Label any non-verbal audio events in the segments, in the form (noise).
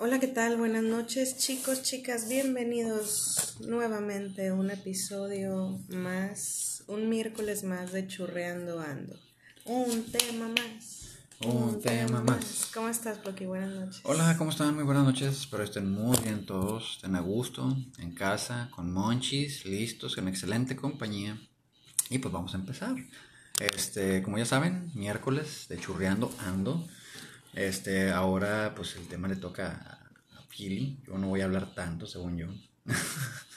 Hola, ¿qué tal? Buenas noches, chicos, chicas. Bienvenidos nuevamente a un episodio más, un miércoles más de Churreando Ando. Un tema más. Un tema más. ¿Cómo estás, Floki? Buenas noches. Hola, ¿cómo están? Muy buenas noches. Espero estén muy bien todos. Estén a gusto, en casa, con monchis, listos, en excelente compañía. Y pues vamos a empezar. Este, como ya saben, miércoles de Churreando Ando. Este, ahora pues el tema le toca a, Pili. Yo no voy a hablar tanto, según yo. (laughs)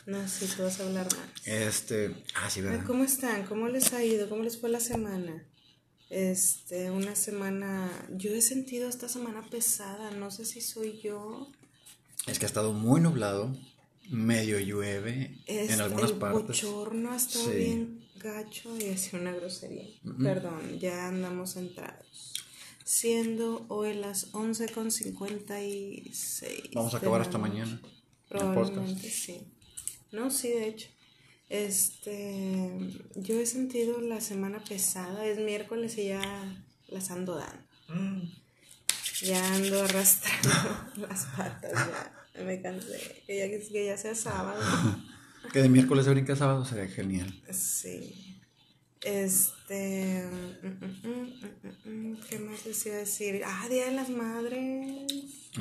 No, sí, tú vas a hablar más. Este, ah, sí, ¿verdad? ¿Cómo están? ¿Cómo les ha ido? ¿Cómo les fue la semana? Este, una semana. Yo he sentido esta semana pesada. No sé si soy yo. Es que ha estado muy nublado, medio llueve en algunas el partes. bochorno ha estado Sí. bien gacho y ha sido una grosería. Perdón, ya andamos entrados. Siendo hoy las 11 con 56. Vamos a acabar hasta mañana. el Probablemente sí. No, sí, de hecho. Este, yo he sentido la semana pesada, es miércoles y ya las ando dando. Ya ando arrastrando (laughs) las patas, ya me cansé. Que ya, que ya sea sábado. (laughs) Que de miércoles se brinca a sábado sería genial. Sí. Este. Mm, mm, mm, mm, ¿Qué más les iba a decir? Ah, Día de las Madres.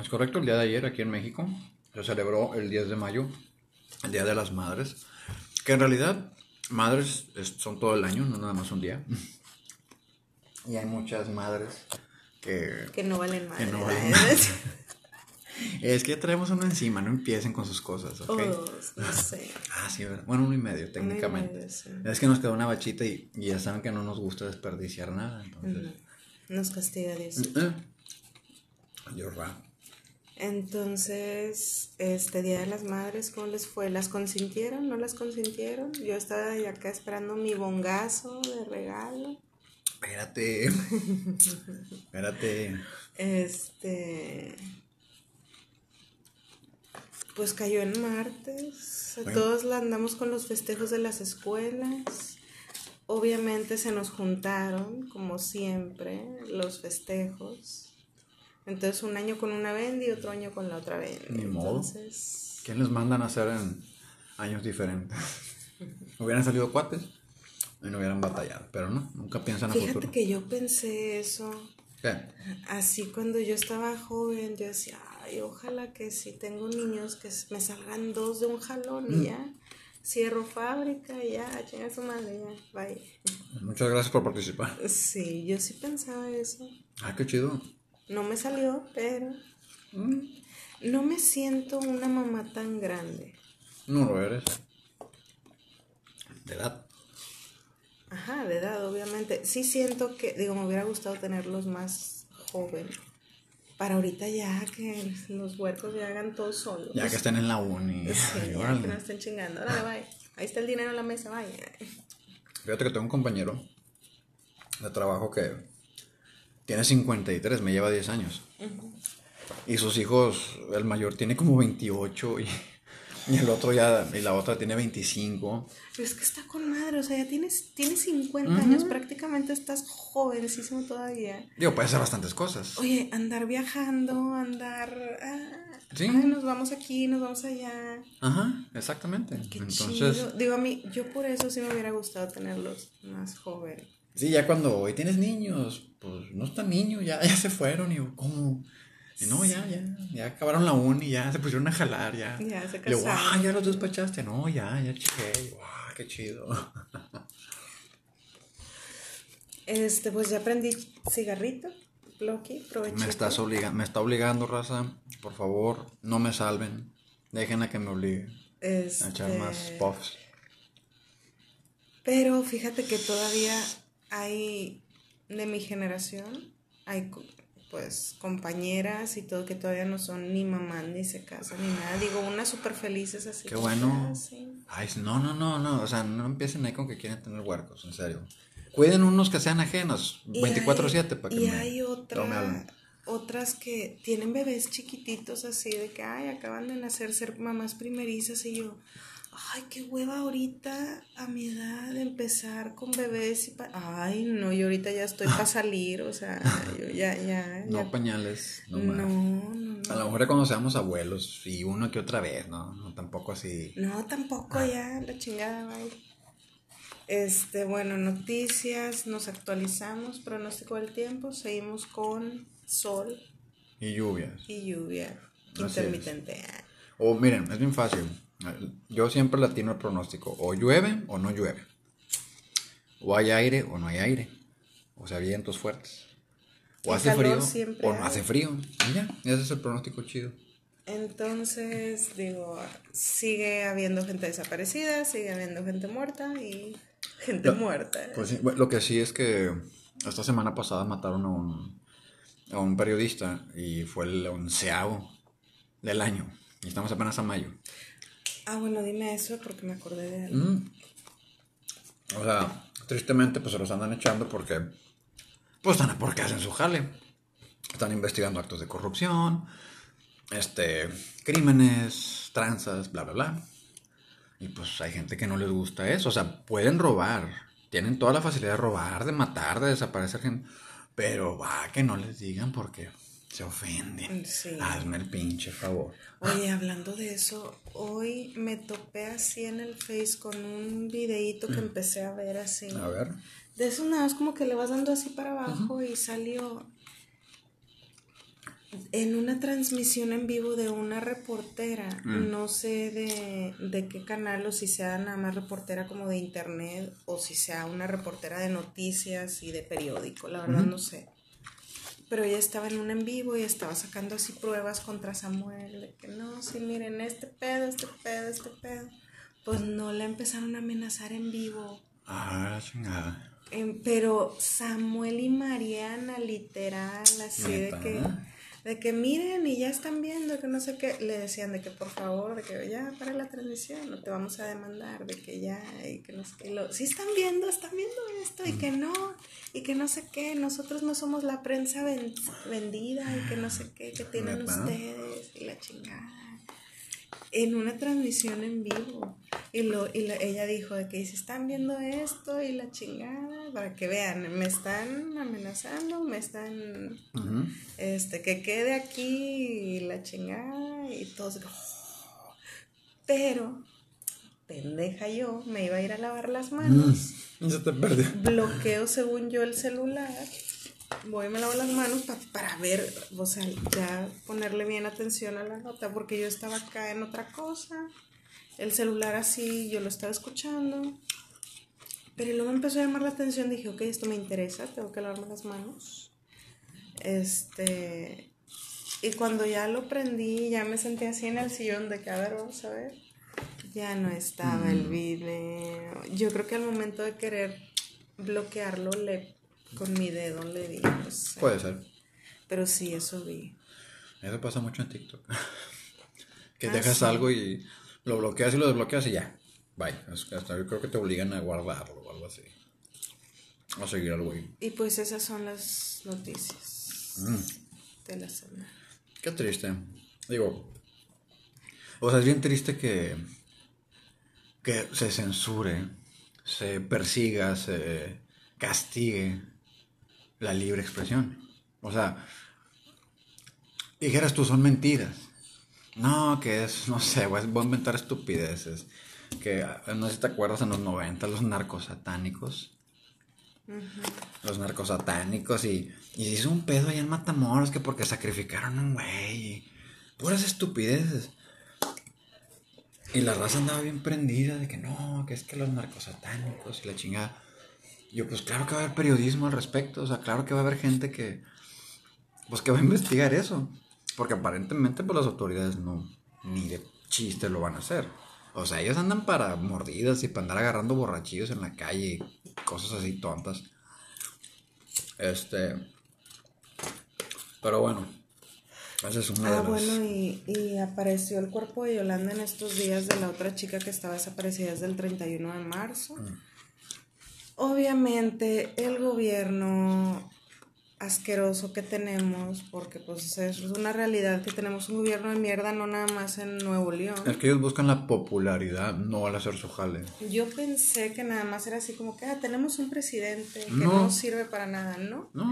Es correcto, el día de ayer aquí en México se celebró el 10 de mayo, el Día de las Madres, que en realidad madres es- son todo el año, no nada más un día. Y hay muchas madres que... Que no valen madre. no ¿verdad? valen (laughs) Es que ya traemos uno encima, no empiecen con sus cosas, ¿ok? O dos, no sé. (laughs) Ah, sí, ¿verdad? bueno, uno y medio técnicamente. medio, sí. Es que nos quedó una bachita y, y ya saben que no nos gusta desperdiciar nada, entonces... Nos castiga Dios. Eh, Yo. Entonces, este Día de las Madres, ¿cómo les fue? ¿Las consintieron? ¿No las consintieron? Yo estaba acá esperando mi bongazo de regalo. Espérate. (laughs) Espérate. Este. Pues cayó en martes. Bueno. Todos la andamos con los festejos de las escuelas. Obviamente se nos juntaron, como siempre, los festejos. Entonces, un año con una Bendy y otro año con la otra Bendy. Ni modo. Entonces, ¿Quién les mandan a hacer en años diferentes? (laughs) Hubieran salido cuates y no hubieran batallado, pero no, nunca piensan a fíjate futuro. que yo pensé eso. ¿Qué? Así cuando yo estaba joven, yo decía, ay, ojalá que si tengo niños, que me salgan dos de un jalón Mm. y ya. Cierro fábrica y ya, chinga su madre, ya, bye. Muchas gracias por participar. Sí, yo sí pensaba eso. Ah, qué chido. No me salió, pero Mm, no me siento una mamá tan grande. No lo eres. De edad. Ajá, de edad, obviamente. Sí siento que, digo, me hubiera gustado tenerlos más jóvenes. Para ahorita ya que los huercos ya hagan todo solos. Ya que estén en la uni. Sí, Ay, ya órale. que no estén chingando. Órale, bye. Ahí está el dinero en la mesa, vaya. Fíjate que tengo un compañero de trabajo que tiene 53, me lleva 10 años. Y sus hijos, el mayor tiene como 28 y, y el otro ya, y la otra tiene 25. Pero es que está con madre, o sea, ya tienes, tienes 50 años, prácticamente estás jovencísimo todavía. Digo, puede hacer bastantes cosas. Oye, andar viajando, andar. ah, Sí. ay, nos vamos aquí, nos vamos allá. Ajá, exactamente. Qué Entonces, chido. Digo, a mí, yo por eso sí me hubiera gustado tenerlos más jóvenes. sí, ya cuando hoy tienes niños, pues no están niños, ya, (laughs) ya se fueron. Y yo, ¿cómo? Y no, ya, ya, ya acabaron la uni, ya se pusieron a jalar, ya. Ya se yo, casaron. "Ah, ya los despachaste. No, ya, ya chequé. Yo, "Ah, qué chido. (laughs) Este, pues ya aprendí cigarrito, Blocky, provechito. Me, estás obliga me está obligando, raza. Por favor, no me salven. Dejen a que me obligue Este, a echar más puffs. Pero fíjate que todavía hay de mi generación, hay pues compañeras y todo que todavía no son ni mamás ni se casan ni nada. Digo, unas súper felices así. Qué bueno. ah, sí. Ay, no, no, no, no. O sea, no empiecen ahí con que quieren tener huercos, en serio. Cuiden unos que sean ajenos, Y 24-7 hay- para que Y me- hay otra, otras que tienen bebés chiquititos así de que, ay, acaban de nacer, ser mamás primerizas y yo, ay, qué hueva ahorita a mi edad empezar con bebés y pa- ay, no, yo ahorita ya estoy para salir, o sea, yo ya, ya, ya. No pañales, no no, más. no, no, A lo mejor cuando seamos abuelos y uno que otra vez, ¿no? No tampoco así. No, tampoco ah. ya, la chingada, bye. Este, bueno, noticias, nos actualizamos, pronóstico del tiempo, seguimos con sol. Y lluvia. Y lluvia. intermitente. O miren, es bien fácil. Yo siempre latino el pronóstico. O llueve o no llueve. O hay aire o no hay aire. O sea, vientos fuertes. O hace frío o no hace frío. Ya, ese es el pronóstico chido. Entonces, digo, sigue habiendo gente desaparecida, sigue habiendo gente muerta y gente muerta. Pues sí, lo que sí es que esta semana pasada mataron a un, a un periodista y fue el onceavo del año. Y estamos apenas a mayo. Ah, bueno, dime eso porque me acordé de algo. Mm. O sea, tristemente pues se los andan echando porque pues están porque hacen su jale. Están investigando actos de corrupción, este, crímenes, tranzas, bla, bla, bla. Y pues hay gente que no les gusta eso. O sea, pueden robar. Tienen toda la facilidad de robar, de matar, de desaparecer gente. Pero va, que no les digan porque se ofenden. Hazme el pinche favor. Oye, hablando de eso, hoy me topé así en el Face con un videíto que mm. empecé a ver así. A ver. De eso nada, es como que le vas dando así para abajo y salió en una transmisión en vivo de una reportera, mm. no sé de, de, qué canal o si sea nada más reportera como de internet o si sea una reportera de noticias y de periódico, la verdad no sé. Pero ella estaba en un en vivo y estaba sacando así pruebas contra Samuel, de que no, sí, miren, este pedo, este pedo, este pedo. Pues no le empezaron a amenazar en vivo. Ah, chingada. Em, pero Samuel y Mariana, literal, así de que, de que miren y ya están viendo, que no sé qué, le decían de que por favor, de que ya para la transmisión, no te vamos a demandar, de que ya, y que no sé qué, lo, si están viendo, están viendo esto, y que no, y que no sé qué, nosotros no somos la prensa vendida, y que no sé qué, que tienen ustedes, y la chingada en una transmisión en vivo. Y, lo, y ella dijo de que si están viendo esto y la chingada, para que vean, me están amenazando, me están, este, que quede aquí y la chingada y todo. Oh". Pero, pendeja yo, me iba a ir a lavar las manos. Mm, te perdió. Bloqueo según yo el celular voy me lavo las manos para ver, o sea, ya ponerle bien atención a la nota, porque yo estaba acá en otra cosa, el celular así, yo lo estaba escuchando, pero luego me empezó a llamar la atención, dije, ok, esto me interesa, tengo que lavarme las manos. Este, y cuando ya lo prendí, ya me senté así en el sillón de que, a ver, vamos a ver, ya no estaba el mm. video. Yo creo que al momento de querer bloquearlo, le con mi dedo le di. Puede ser. Pero sí, eso vi. Eso pasa mucho en TikTok. (laughs) que ah, dejas algo y lo bloqueas y lo desbloqueas y ya. Bye. Hasta yo creo que te obligan a guardarlo o algo así. A seguir al güey. Y pues esas son las noticias mm. de la semana. Qué triste. Digo, o sea, es bien triste que, que se censure, se persiga, se castigue la libre expresión. O sea, dijeras tú, son mentiras. No, que es, (laughs) no sé, voy a inventar estupideces. Que no sé si te acuerdas en los 90, los narcos satánicos. Los narcos satánicos y, y se hizo un pedo allá en Matamoros que porque sacrificaron a un güey. Puras estupideces. Y la raza andaba bien prendida de que no, que es que los narcos satánicos y la chingada yo, pues claro que va a haber periodismo al respecto, o sea, claro que va a haber gente que, pues que va a investigar eso, porque aparentemente pues las autoridades no, ni de chiste lo van a hacer. O sea, ellos andan para mordidas y para andar agarrando borrachillos en la calle y cosas así tontas. Este. Pero bueno. Esa es una ah, bueno, y, y, apareció el cuerpo de Yolanda en estos días de la otra chica que estaba desaparecida desde el 31 de marzo. Mm. Obviamente el gobierno asqueroso que tenemos, porque pues es una realidad que tenemos un gobierno de mierda, no nada más en Nuevo León. Es que ellos buscan la popularidad, no al hacer su jale. Yo pensé que nada más era así como que, ah, tenemos un presidente que no, sirve para nada, ¿no? No.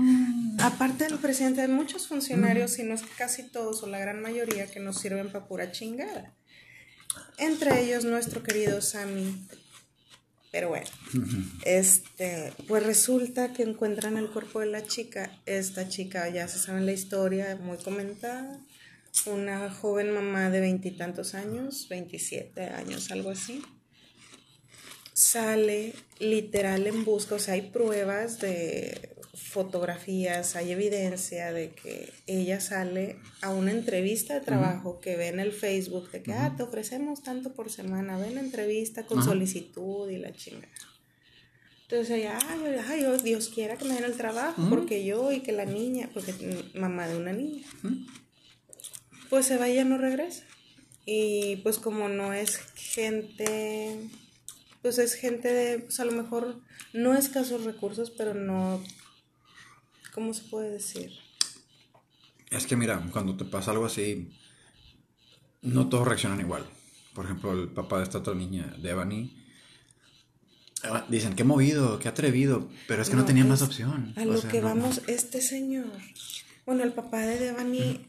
Aparte del presidente, hay muchos funcionarios, si no es casi todos o la gran mayoría, que nos sirven para pura chingada. Entre ellos nuestro querido Sammy pero bueno, este, pues resulta que encuentran el cuerpo de la chica. Esta chica, ya se sabe la historia, muy comentada. Una joven mamá de veintitantos años, veintisiete años, algo así. Sale literal en busca, o sea, hay pruebas de fotografías, hay evidencia de que ella sale a una entrevista de trabajo que ve en el Facebook de que, ah, te ofrecemos tanto por semana, ven la entrevista con solicitud y la chingada. Entonces ella, ay, oh, Dios quiera que me den el trabajo, porque yo y que la niña, porque mamá de una niña, pues se va y ya no regresa. Y pues como no es gente, pues es gente de, pues a lo mejor no escasos recursos, pero no ¿Cómo se puede decir? Es que mira, cuando te pasa algo así, no todos reaccionan igual. Por ejemplo, el papá de esta otra niña, Devani, ah, dicen, qué movido, qué atrevido, pero es que no, tenía más opción. A lo que vamos, este señor, bueno, el papá de Devani,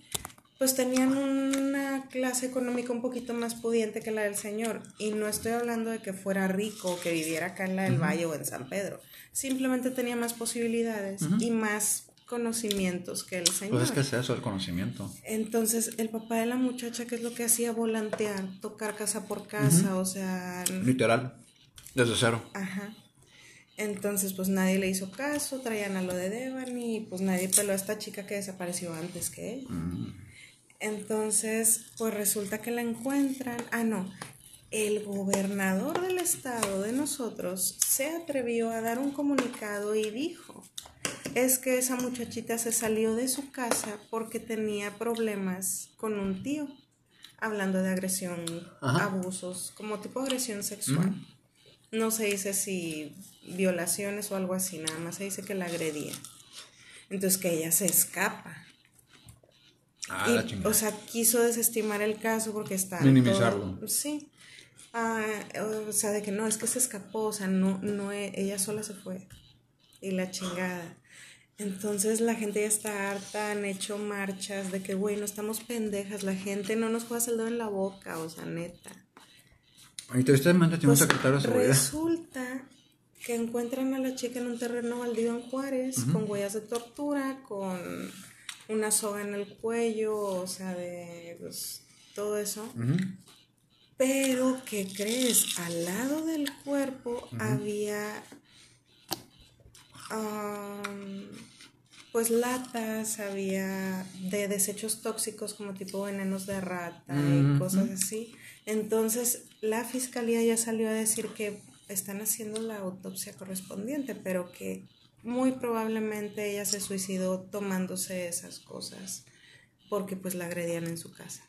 pues tenían una clase económica un poquito más pudiente que la del señor. Y no estoy hablando de que fuera rico o que viviera acá en la del Valle o en San Pedro simplemente tenía más posibilidades y más conocimientos que el señor. Pues es que es eso, el conocimiento. Entonces, el papá de la muchacha, ¿qué es lo que hacía? Volantear, tocar casa por casa, o sea... Literal, desde cero. Ajá. Entonces, pues nadie le hizo caso, traían a lo de Devani, y pues nadie peló a esta chica que desapareció antes que él. Mm. Entonces, pues resulta que la encuentran. Ah, no, el gobernador del estado de nosotros se atrevió a dar un comunicado y dijo, es que esa muchachita se salió de su casa porque tenía problemas con un tío, hablando de agresión, abusos, como tipo de agresión sexual. No se dice si violaciones o algo así, nada más se dice que la agredía. Entonces que ella se escapa. Ah, o sea, quiso desestimar el caso porque está... Minimizarlo. sí. Ah, o sea, de que no, es que se escapó, o sea, no, no, e, ella sola se fue. Y la chingada. Entonces la gente ya está harta, han hecho marchas de que, güey, no estamos pendejas, la gente no nos juega el dedo en la boca, o sea, neta. Y tristemente tiene un pues, secretario de seguridad. Resulta que encuentran a la chica en un terreno baldío en Juárez, con huellas de tortura, con una soga en el cuello, o sea, de pues, todo eso. Pero, ¿qué crees? Al lado del cuerpo había pues latas, había de desechos tóxicos como tipo venenos de rata y cosas así. Entonces, la fiscalía ya salió a decir que están haciendo la autopsia correspondiente, pero que muy probablemente ella se suicidó tomándose esas cosas porque pues la agredían en su casa.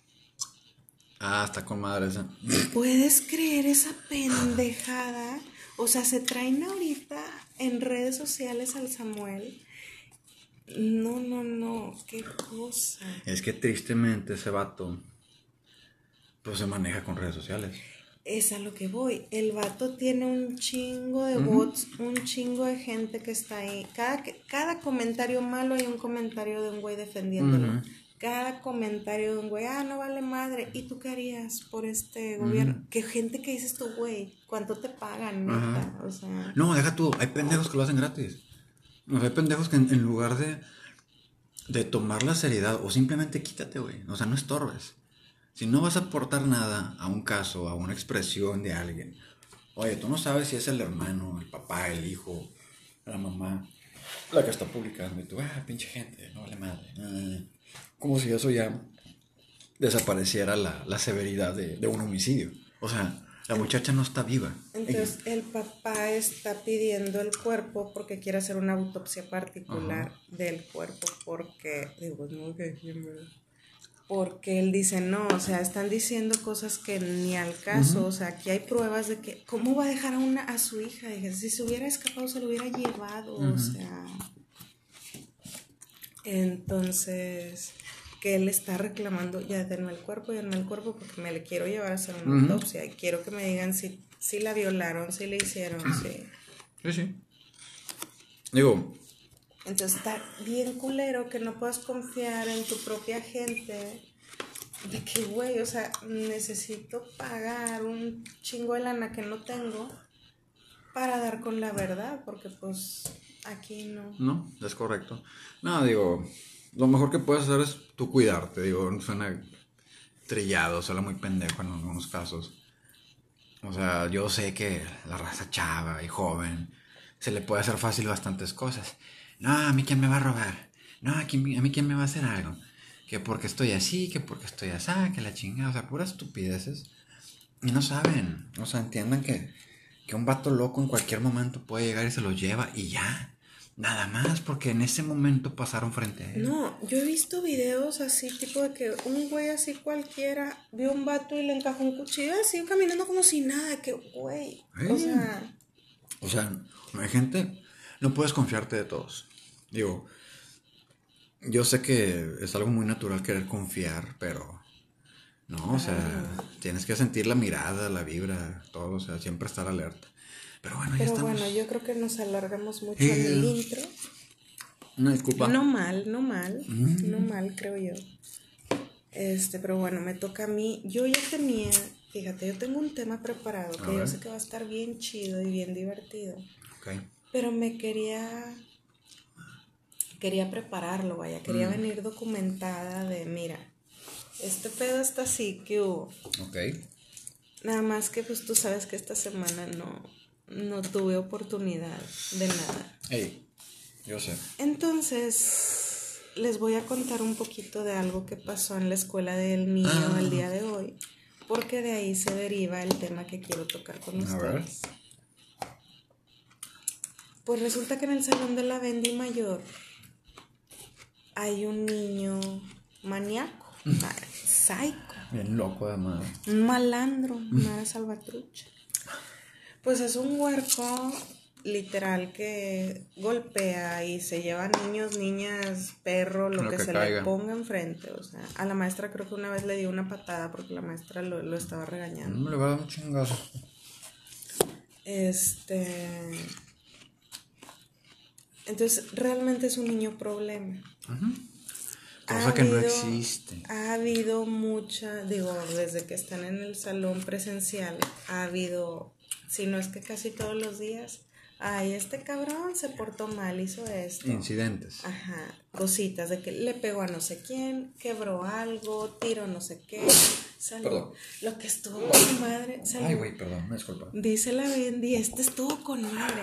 Ah, está con madre esa. (laughs) ¿Puedes creer esa pendejada? O sea, se traen ahorita en redes sociales al Samuel. No, no, no, qué cosa. Es que tristemente ese vato, pues se maneja con redes sociales. Es a lo que voy. El vato tiene un chingo de bots, un chingo de gente que está ahí. Cada, cada comentario malo hay un comentario de un güey defendiéndolo cada comentario de un güey, ah, no vale madre, ¿y tú qué harías por este gobierno? Qué gente que dices tú, güey, ¿cuánto te pagan, neta? O sea... No, deja tú, hay pendejos que lo hacen gratis. hay pendejos que en, lugar de, de tomar la seriedad, o simplemente quítate, güey, o sea, no estorbes. Si no vas a aportar nada a un caso, a una expresión de alguien, oye, tú no sabes si es el hermano, el papá, el hijo, la mamá, la que está publicando, y tú, ah, pinche gente, no vale madre como si eso ya desapareciera la, severidad de, un homicidio. O sea, la muchacha no está viva. Entonces el papá está pidiendo el cuerpo porque quiere hacer una autopsia particular del cuerpo porque, digo, no, porque él dice, no, o sea, están diciendo cosas que ni al caso, o sea, aquí hay pruebas de que, ¿cómo va a dejar a, una, a su hija? Dije, si se hubiera escapado, se lo hubiera llevado, o sea... Entonces, que él está reclamando, ya denme el cuerpo, denme el cuerpo, porque me le quiero llevar a hacer una autopsia y quiero que me digan si, si la violaron, si le hicieron, (clears throat) si... Sí, sí. Digo... Entonces está bien culero que no puedas confiar en tu propia gente. De que, güey, o sea, necesito pagar un chingo de lana que no tengo para dar con la verdad, porque pues aquí no. No, es correcto. No, digo, lo mejor que puedes hacer es tú cuidarte, digo, suena trillado, suena muy pendejo en algunos casos. O sea, yo sé que la raza chava y joven se le puede hacer fácil bastantes cosas. No, a mí quién me va a robar. No, a mí, a mí quién me va a hacer algo. Que porque estoy así, que porque estoy así, que la chingada. O sea, puras estupideces. Y no saben. O sea, entiendan que, que un vato loco en cualquier momento puede llegar y se lo lleva y ya. Nada más, porque en ese momento pasaron frente a él. No, yo he visto videos así, tipo de que un güey así cualquiera vio un vato y le encajó un cuchillo así caminando como si nada, que güey. O sea. O sea, hay gente, no puedes confiarte de todos. Digo, yo sé que es algo muy natural querer confiar, pero no, o sea, tienes que sentir la mirada, la vibra, todo, o sea, siempre estar alerta. Pero bueno, ya estamos. bueno, yo creo que nos alargamos mucho en el intro. No, disculpa. No mal, no mal, mm. no mal, creo yo. Este, pero bueno, me toca a mí. Yo ya tenía, fíjate, yo tengo un tema preparado que yo sé que va a estar bien chido y bien divertido. Okay. Pero me quería, quería prepararlo, vaya, quería mm. venir documentada de, mira, este pedo está así, que hubo. Ok. Nada más que pues tú sabes que esta semana no, no tuve oportunidad de nada. Ey, yo sé. Entonces, les voy a contar un poquito de algo que pasó en la escuela del niño ah. el día de hoy, porque de ahí se deriva el tema que quiero tocar con ustedes. Pues resulta que en el salón de la Bendy Mayor hay un niño maníaco, psycho. Bien loco además. Un malandro, una salvatrucha. Pues es un huerco literal que golpea y se lleva niños, niñas, perro, lo, que, se le ponga enfrente. O sea, a la maestra creo que una vez le dio una patada porque la maestra lo, estaba regañando. No le va a dar un chingazo. Este. Entonces, realmente es un niño problema. Cosa que no existe. Ha habido mucha, digo, desde que están en el salón presencial, ha habido si no es que casi todos los días, ay, este cabrón se portó mal, hizo esto. Incidentes. Ajá, cositas de que le pegó a no sé quién, quebró algo, tiró no sé qué. Perdón. Lo que estuvo con madre. Ay, güey, perdón, me disculpa. Dice la Bendy, este estuvo con madre.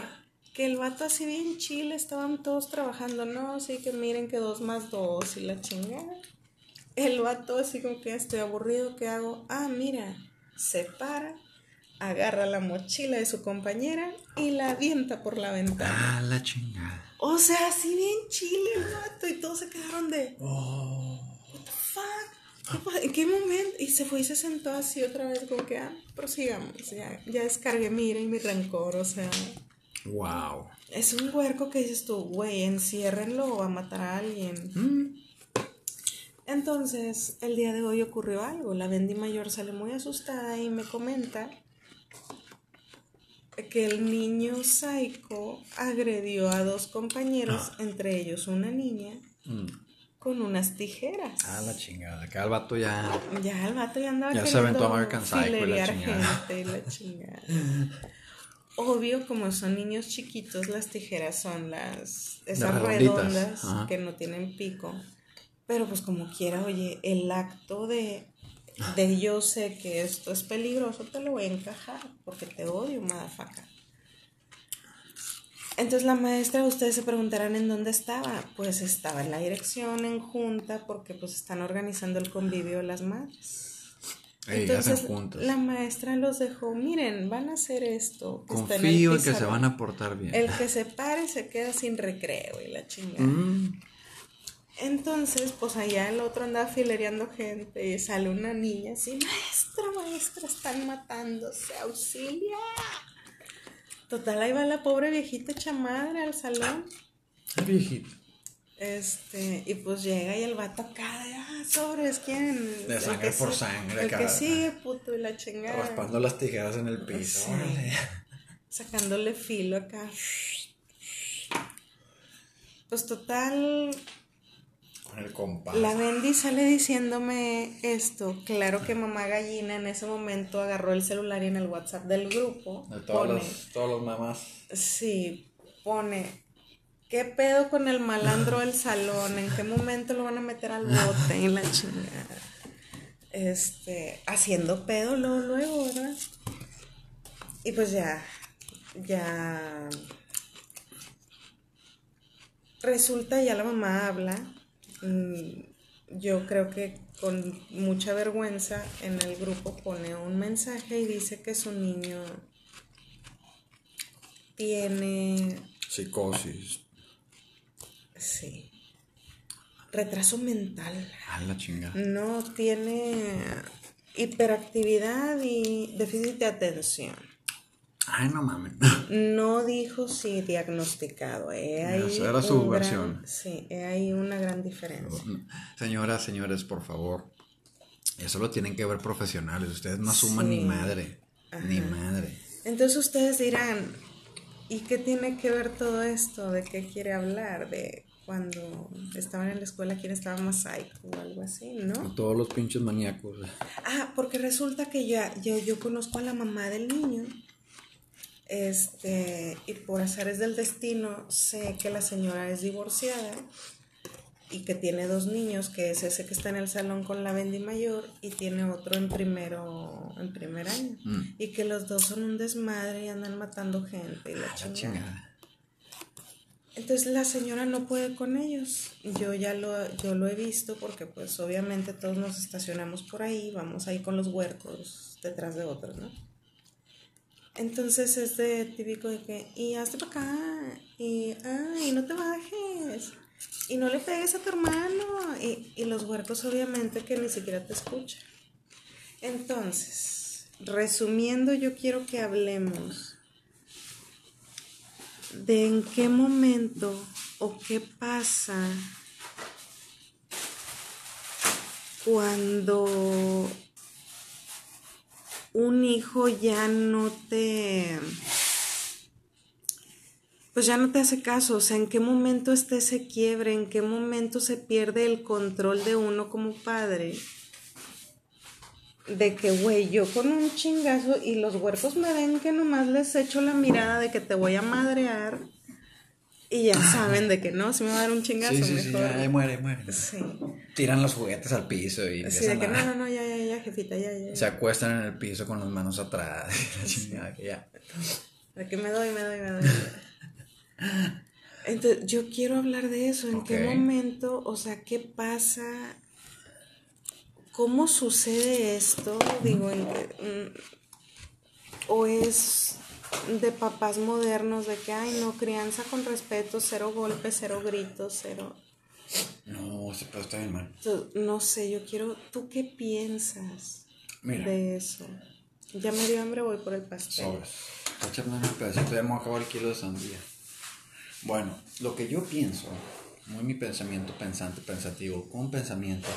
Que el vato así bien chile, estaban todos trabajando, no, sí que miren que dos más dos y la chingada. El vato así como que estoy aburrido, ¿qué hago? Ah, mira, se para, agarra la mochila de su compañera y la avienta por la ventana. Ah, la chingada. O sea, así bien chile el vato y todos se quedaron de. Oh. What the fuck? ¿En qué momento? Y se fue y se sentó así otra vez, como que, ah, prosigamos. Ya, ya descargué mi ira y mi rencor, o sea. Wow. Es un huerco que dices tú, güey, enciérrenlo o va a matar a alguien. Mm. Entonces, el día de hoy ocurrió algo. La Bendy mayor sale muy asustada y me comenta que el niño psycho agredió a dos compañeros, ah. entre ellos una niña, mm. con unas tijeras. Ah, la chingada. Que al vato ya. Ya el vato ya andaba. Ya se aventó American Psycho y la chingada. Gente y la chingada. Obvio, como son niños chiquitos, las tijeras son las. esas redondas que no tienen pico. Pero pues como quiera, oye, el acto de de yo sé que esto es peligroso, te lo voy a encajar porque te odio, madafaca. Entonces la maestra, ustedes se preguntarán en dónde estaba. Pues estaba en la dirección, en junta, porque pues están organizando el convivio de las madres. Entonces la maestra los dejó, miren, van a hacer esto. Confío en, que se van a portar bien. El que se pare se queda sin recreo y la chingada. Mm. Entonces, pues allá el otro andaba filereando gente y sale una niña así, maestra, maestra, están matándose, auxilia. Total, ahí va la pobre viejita chamadre al salón. El viejito. Este, y pues llega y el vato acá de, ah, sobres, ¿quién? De sangre por sangre, El que sigue, puto, y la chingada. Raspando las tijeras en el piso. Sacándole filo acá. Pues total. Con el compás. La Bendy sale diciéndome esto. Claro que mamá gallina en ese momento agarró el celular y en el WhatsApp del grupo. De todos los, todos los mamás. Sí, pone ¿Qué pedo con el malandro del salón? ¿En qué momento lo van a meter al bote en la chingada? Este, haciendo pedo luego, luego, ¿verdad? Y pues ya, ya. Resulta, ya la mamá habla. Mm, yo creo que con mucha vergüenza en el grupo pone un mensaje y dice que su niño tiene psicosis Sí. Retraso mental. A la chingada. No tiene hiperactividad y déficit de atención. Ay, no mames. No dijo si diagnosticado. Esa era su versión. sí, hay una gran diferencia. Señoras, señores, por favor. Eso lo tienen que ver profesionales. Ustedes no asuman ni madre. Ni madre. Entonces ustedes dirán, ¿y qué tiene que ver todo esto? ¿De qué quiere hablar? ¿De cuando estaban en la escuela quién estaba más psycho o algo así, ¿no? Todos los pinches maníacos. Ah, porque resulta que ya, yo, yo conozco a la mamá del niño. Este, y por azares del destino sé que la señora es divorciada y que tiene dos niños, que es ese que está en el salón con la Bendy mayor y tiene otro en primero, en primer año. Mm. Y que los dos son un desmadre y andan matando gente y la, ah, chingada. Entonces la señora no puede con ellos. Yo ya lo, yo lo he visto porque pues obviamente todos nos estacionamos por ahí, vamos ahí con los huercos detrás de otros, ¿no? Entonces es de típico de que, y hazte para acá, y, ay, no te bajes, y no le pegues a tu hermano, y, y los huercos obviamente que ni siquiera te escuchan. Entonces, resumiendo, yo quiero que hablemos de en qué momento o qué pasa cuando un hijo ya no te pues ya no te hace caso, o sea, en qué momento está ese quiebre, en qué momento se pierde el control de uno como padre de que, güey, yo con un chingazo y los huercos me ven que nomás les echo la mirada de que te voy a madrear y ya saben de que no, si me va a dar un chingazo, sí, sí, Sí, ya, muere, muere. Sí. Tiran los juguetes al piso y Sí, de que no, no, no, ya, ya, ya, jefita, ya, ya. Se acuestan en el piso con las manos atrás. (laughs) chingada, ya. De que me doy, me doy, me doy. Entonces, yo quiero hablar de eso. ¿En qué momento, o sea, qué pasa ¿Cómo sucede esto? Digo, mm, o es de papás modernos de que, ay, no, crianza con respeto, cero golpes, cero gritos, cero... No, se puede estar bien mal. No sé, yo quiero, ¿tú qué piensas de eso? Ya me dio hambre, voy por el pastel. Sobres. Échame un pedacito, ya me acabo el kilo de sandía. Bueno, lo que yo pienso, muy mi pensamiento pensante, pensativo, con pensamientos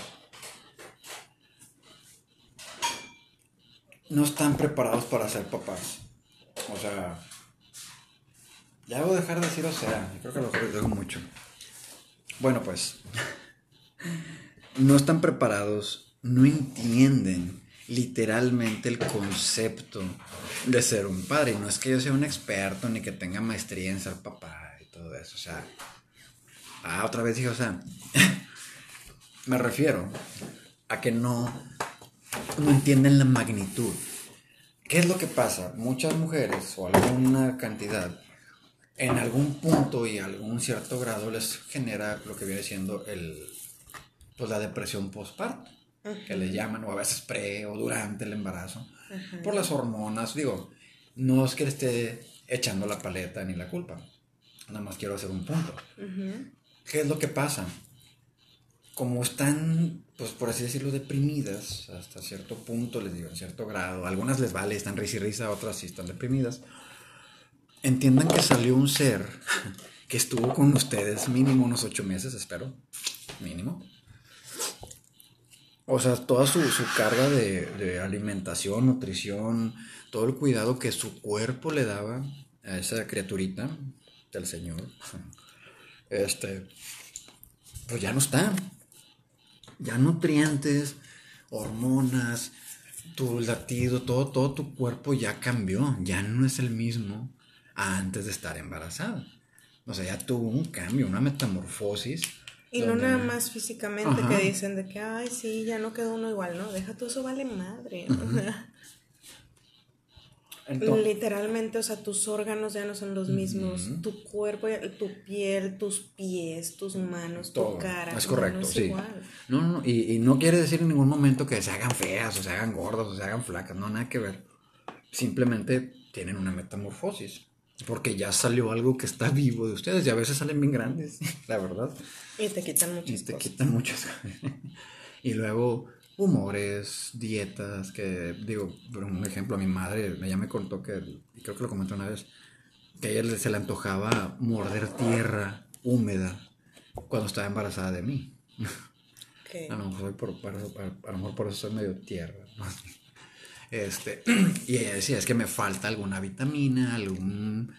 no están preparados para ser papás. O sea, ya debo dejar de decir o sea, creo que lo digo mucho. Bueno, pues, no están preparados, no entienden literalmente el concepto de ser un padre. Y no es que yo sea un experto ni que tenga maestría en ser papá y todo eso. O sea, ah, otra vez dije, o sea, (laughs) me refiero a que no no entienden la magnitud. ¿Qué es lo que pasa? Muchas mujeres o alguna cantidad en algún punto y algún cierto grado les genera lo que viene siendo el, pues la depresión postparto, que le llaman, o a veces pre o durante el embarazo, por las hormonas. Digo, no es que le esté echando la paleta ni la culpa, nada más quiero hacer un punto. ¿Qué es lo que pasa? Como están, pues por así decirlo, deprimidas hasta cierto punto, les digo, en cierto grado, algunas les vale, están risa y risa, otras sí están deprimidas, entiendan que salió un ser que estuvo con ustedes mínimo unos ocho meses, espero, mínimo. O sea, toda su, carga de, de, alimentación, nutrición, todo el cuidado que su cuerpo le daba a esa criaturita del Señor, este, pues ya no está. Ya nutrientes, hormonas, tu latido, todo, todo tu cuerpo ya cambió, ya no es el mismo antes de estar embarazada. O sea, ya tuvo un cambio, una metamorfosis. Y no nada más físicamente que dicen de que, ay, sí, ya no quedó uno igual, ¿no? Deja todo eso, vale madre. (laughs) Literalmente, o sea, tus órganos ya no son los mismos, tu cuerpo, tu piel, tus pies, tus manos, tu cara. Es correcto, sí. No, no, y, y, no quiere decir en ningún momento que se hagan feas, o se hagan gordas, o se hagan flacas, no, nada que ver. Simplemente tienen una metamorfosis. Porque ya salió algo que está vivo de ustedes y a veces salen bien grandes, (laughs) la verdad. Y te quitan muchas Y te quitan muchas. (laughs) y luego humores, dietas, que digo, por un ejemplo, a mi madre, ella me contó que, y creo que lo comenté una vez, que a ella se le antojaba morder tierra húmeda cuando estaba embarazada de mí. A, lo mejor por, a, lo mejor por eso soy medio tierra. Este, (clears throat) y ella decía, es que me falta alguna vitamina, algún...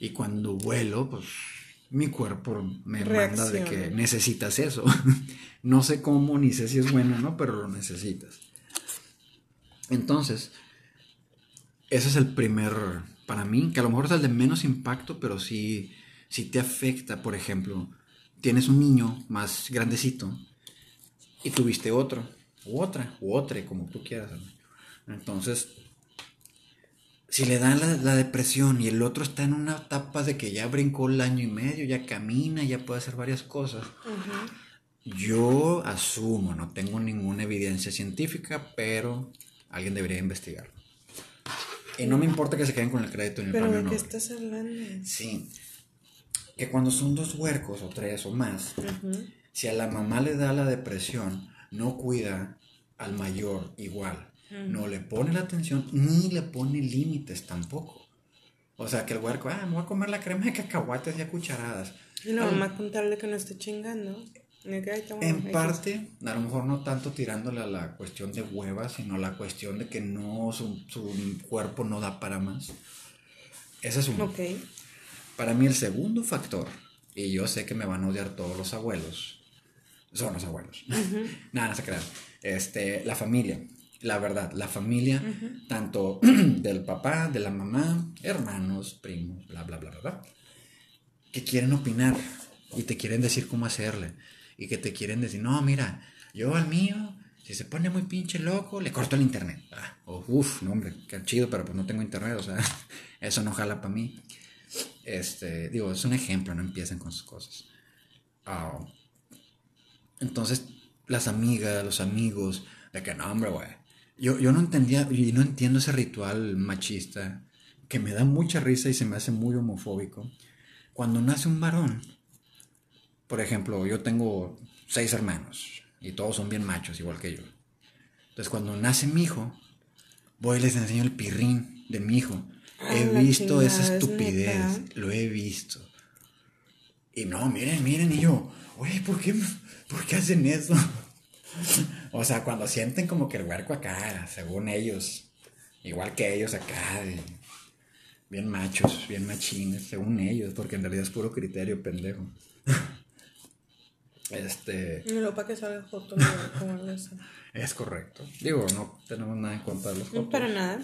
Y cuando vuelo, pues mi cuerpo me manda de que necesitas eso. (laughs) no sé cómo, ni sé si es bueno no, pero lo necesitas. Entonces, ese es el primer, para mí, que a lo mejor es el de menos impacto, pero sí, sí te afecta, por ejemplo, tienes un niño más grandecito y tuviste otro, u otra, u otra, como tú quieras. Entonces, si le dan la, depresión y el otro está en una etapa de que ya brincó el año y medio, ya camina, ya puede hacer varias cosas, yo asumo, no tengo ninguna evidencia científica, pero alguien debería investigar. Y no me importa que se queden con el crédito ni el ¿Pero de qué estás hablando? Sí. Que cuando son dos huercos o tres o más, si a la mamá le da la depresión, no cuida al mayor igual no le pone la atención ni le pone límites tampoco. O sea, que el huerco, ah, me voy a comer la crema de cacahuates y a cucharadas. Y la mamá contarle que no esté chingando. En parte, a lo mejor no tanto tirándole a la cuestión de huevas, sino la cuestión de que no, su, cuerpo no da para más. Ese es uno. Para mí el segundo factor, y yo sé que me van a odiar todos los abuelos, son los abuelos. (laughs) Nada, no se crean. Este, la familia la verdad, la familia, tanto (clears throat) del papá, de la mamá, hermanos, primos, bla, bla, bla, bla, que quieren opinar y te quieren decir cómo hacerle y que te quieren decir, no, mira, yo al mío, si se pone muy pinche loco, le corto el internet. Ah, uf, no, hombre, qué chido, pero pues no tengo internet, o sea, (laughs) eso no jala para mí. Este, digo, es un ejemplo, no empiecen con sus cosas. Ah, entonces, las amigas, los amigos, de que no, hombre, güey, yo, no entendía y no entiendo ese ritual machista que me da mucha risa y se me hace muy homofóbico. Cuando nace un varón, por ejemplo, yo tengo seis hermanos y todos son bien machos, igual que yo. Entonces, cuando nace mi hijo, voy y les enseño el pirrín de mi hijo. he visto esa estupidez, lo he visto. Y no, miren, miren, y yo, güey, ¿por qué, ¿por qué hacen eso? (laughs) o sea, cuando sienten como que el huerco acá, según ellos, igual que ellos acá, bien machos, bien machines, según ellos, porque en realidad es puro criterio, pendejo. (laughs) este. Para que salga Es correcto. Digo, no tenemos nada en contra de los fotos. No, para nada.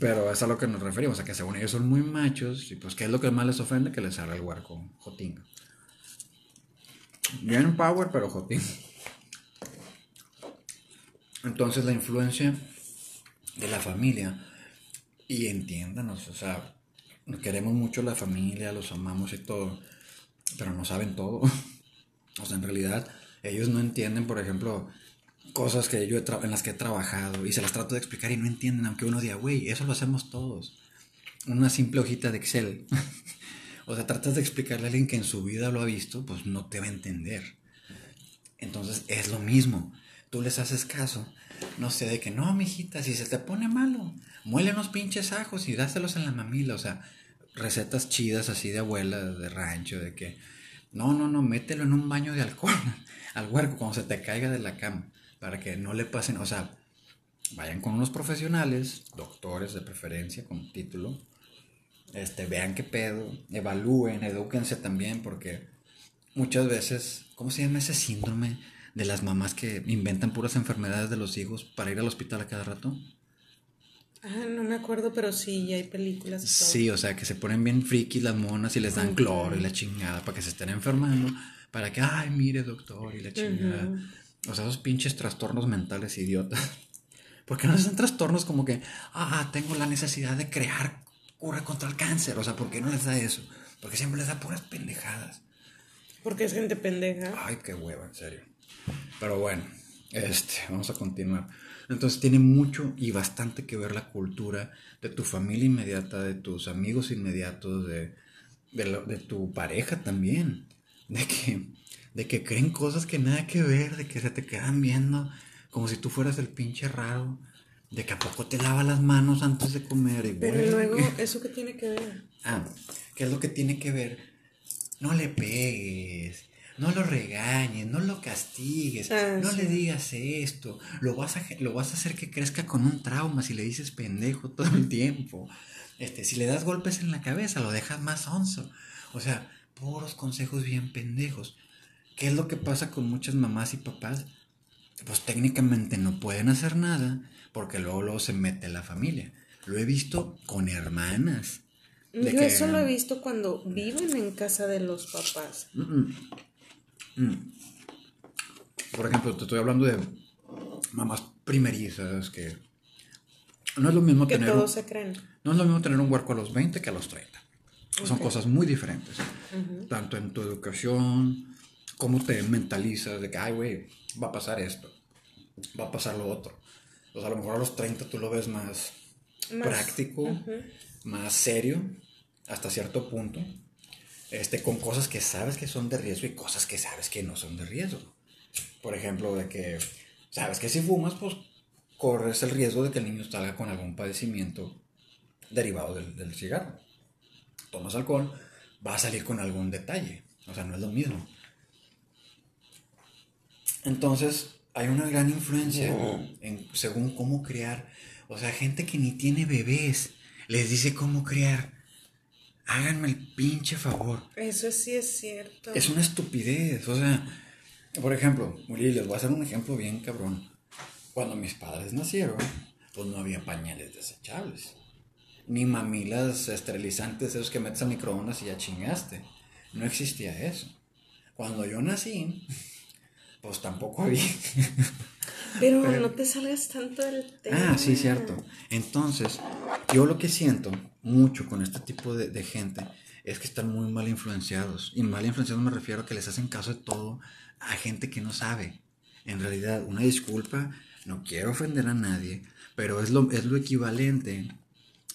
Pero es a lo que nos referimos, a que según ellos son muy machos, y pues, ¿qué es lo que más les ofende? Que les salga el huerco jotinga. Bien power, pero jotinga. Entonces la influencia de la familia, y entiéndanos, o sea, queremos mucho la familia, los amamos y todo, pero no saben todo. (laughs) o sea, en realidad ellos no entienden, por ejemplo, cosas que yo en las que he trabajado y se las trato de explicar y no entienden, aunque uno diga, güey, eso lo hacemos todos. Una simple hojita de Excel. (laughs) o sea, tratas de explicarle a alguien que en su vida lo ha visto, pues no te va a entender. Entonces es lo mismo tú les haces caso, no sé, de que no, mijita, si se te pone malo, muele unos pinches ajos y dáselos en la mamila, o sea, recetas chidas así de abuela, de rancho, de que, no, no, no, mételo en un baño de alcohol (laughs) al huerco cuando se te caiga de la cama, para que no le pasen, o sea, vayan con unos profesionales, doctores de preferencia, con título, este, vean qué pedo, evalúen, edúquense también, porque muchas veces, ¿cómo se llama ese síndrome de las mamás que inventan puras enfermedades de los hijos para ir al hospital a cada rato? Ah, no me acuerdo, pero sí, ya hay películas. Sí, o sea, que se ponen bien friki las monas y les dan cloro y la chingada para que se estén enfermando, para que, ay, mire, doctor, y la chingada. O sea, esos pinches trastornos mentales idiotas. (laughs) Porque no son trastornos como que, ah, tengo la necesidad de crear cura contra el cáncer. O sea, ¿por qué no les da eso? Porque siempre les da puras pendejadas. Porque es gente pendeja. Ay, qué hueva, en serio. Pero bueno, este, vamos a continuar. Entonces tiene mucho y bastante que ver la cultura de tu familia inmediata, de tus amigos inmediatos, de, de, tu pareja también. De que, de que creen cosas que nada que ver, de que se te quedan viendo como si tú fueras el pinche raro. De que a poco te lava las manos antes de comer. Y Pero luego, (laughs) ¿eso qué tiene que ver? Ah, ¿qué es lo que tiene que ver? No le pegues no lo regañes, no lo castigues, ah, no le digas esto, lo vas, a, lo vas a hacer que crezca con un trauma si le dices pendejo todo el tiempo. Este, si le das golpes en la cabeza, lo dejas más onzo. O sea, puros consejos bien pendejos. ¿Qué es lo que pasa con muchas mamás y papás? Pues técnicamente no pueden hacer nada porque luego, luego se mete la familia. Lo he visto con hermanas. Yo eso lo he visto cuando viven en casa de los papás. Mm. Por ejemplo, te estoy hablando de mamás primerizas que no es lo mismo que tener todos se creen. No es lo mismo tener un huerco a los 20 que a los 30. Son cosas muy diferentes. Tanto en tu educación, cómo te mentalizas de que, ay, güey, va a pasar esto, va a pasar lo otro. O sea, a lo mejor a los 30 tú lo ves más, práctico, más serio, hasta cierto punto este, con cosas que sabes que son de riesgo y cosas que sabes que no son de riesgo. Por ejemplo, de que sabes que si fumas, pues corres el riesgo de que el niño salga con algún padecimiento derivado del, cigarro. Tomas alcohol, va a salir con algún detalle. O sea, no es lo mismo. Entonces, hay una gran influencia en, según cómo criar. O sea, gente que ni tiene bebés les dice cómo criar háganme el pinche favor. Eso sí es cierto. Es una estupidez. O sea, por ejemplo, les voy a hacer un ejemplo bien cabrón. Cuando mis padres nacieron, pues no había pañales desechables. Ni mamilas esterilizantes, esos que metes al microondas y ya chingaste. No existía eso. Cuando yo nací, pues tampoco había. (laughs) Pero, no te salgas tanto del tema. Ah, sí, cierto. Entonces, yo lo que siento mucho con este tipo de, gente es que están muy mal influenciados. Y mal influenciados me refiero a que les hacen caso de todo a gente que no sabe. En realidad, una disculpa, no quiero ofender a nadie, pero es lo, es lo equivalente,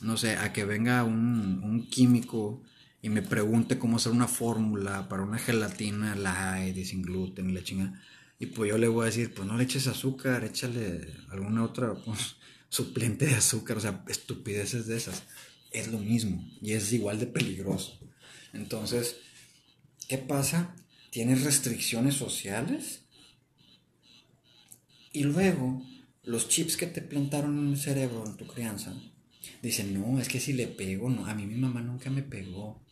no sé, a que venga un, un químico y me pregunte cómo hacer una fórmula para una gelatina light y sin gluten y la chinga. Y pues yo le voy a decir, pues no le eches azúcar, échale alguna otra pues, (laughs) suplente de azúcar, o sea, estupideces de esas. Es lo mismo y es igual de peligroso. Entonces, ¿qué pasa? Tienes restricciones sociales y luego los chips que te plantaron en el cerebro en tu crianza dicen, no, es que si le pego, no, a mí mi mamá nunca me pegó.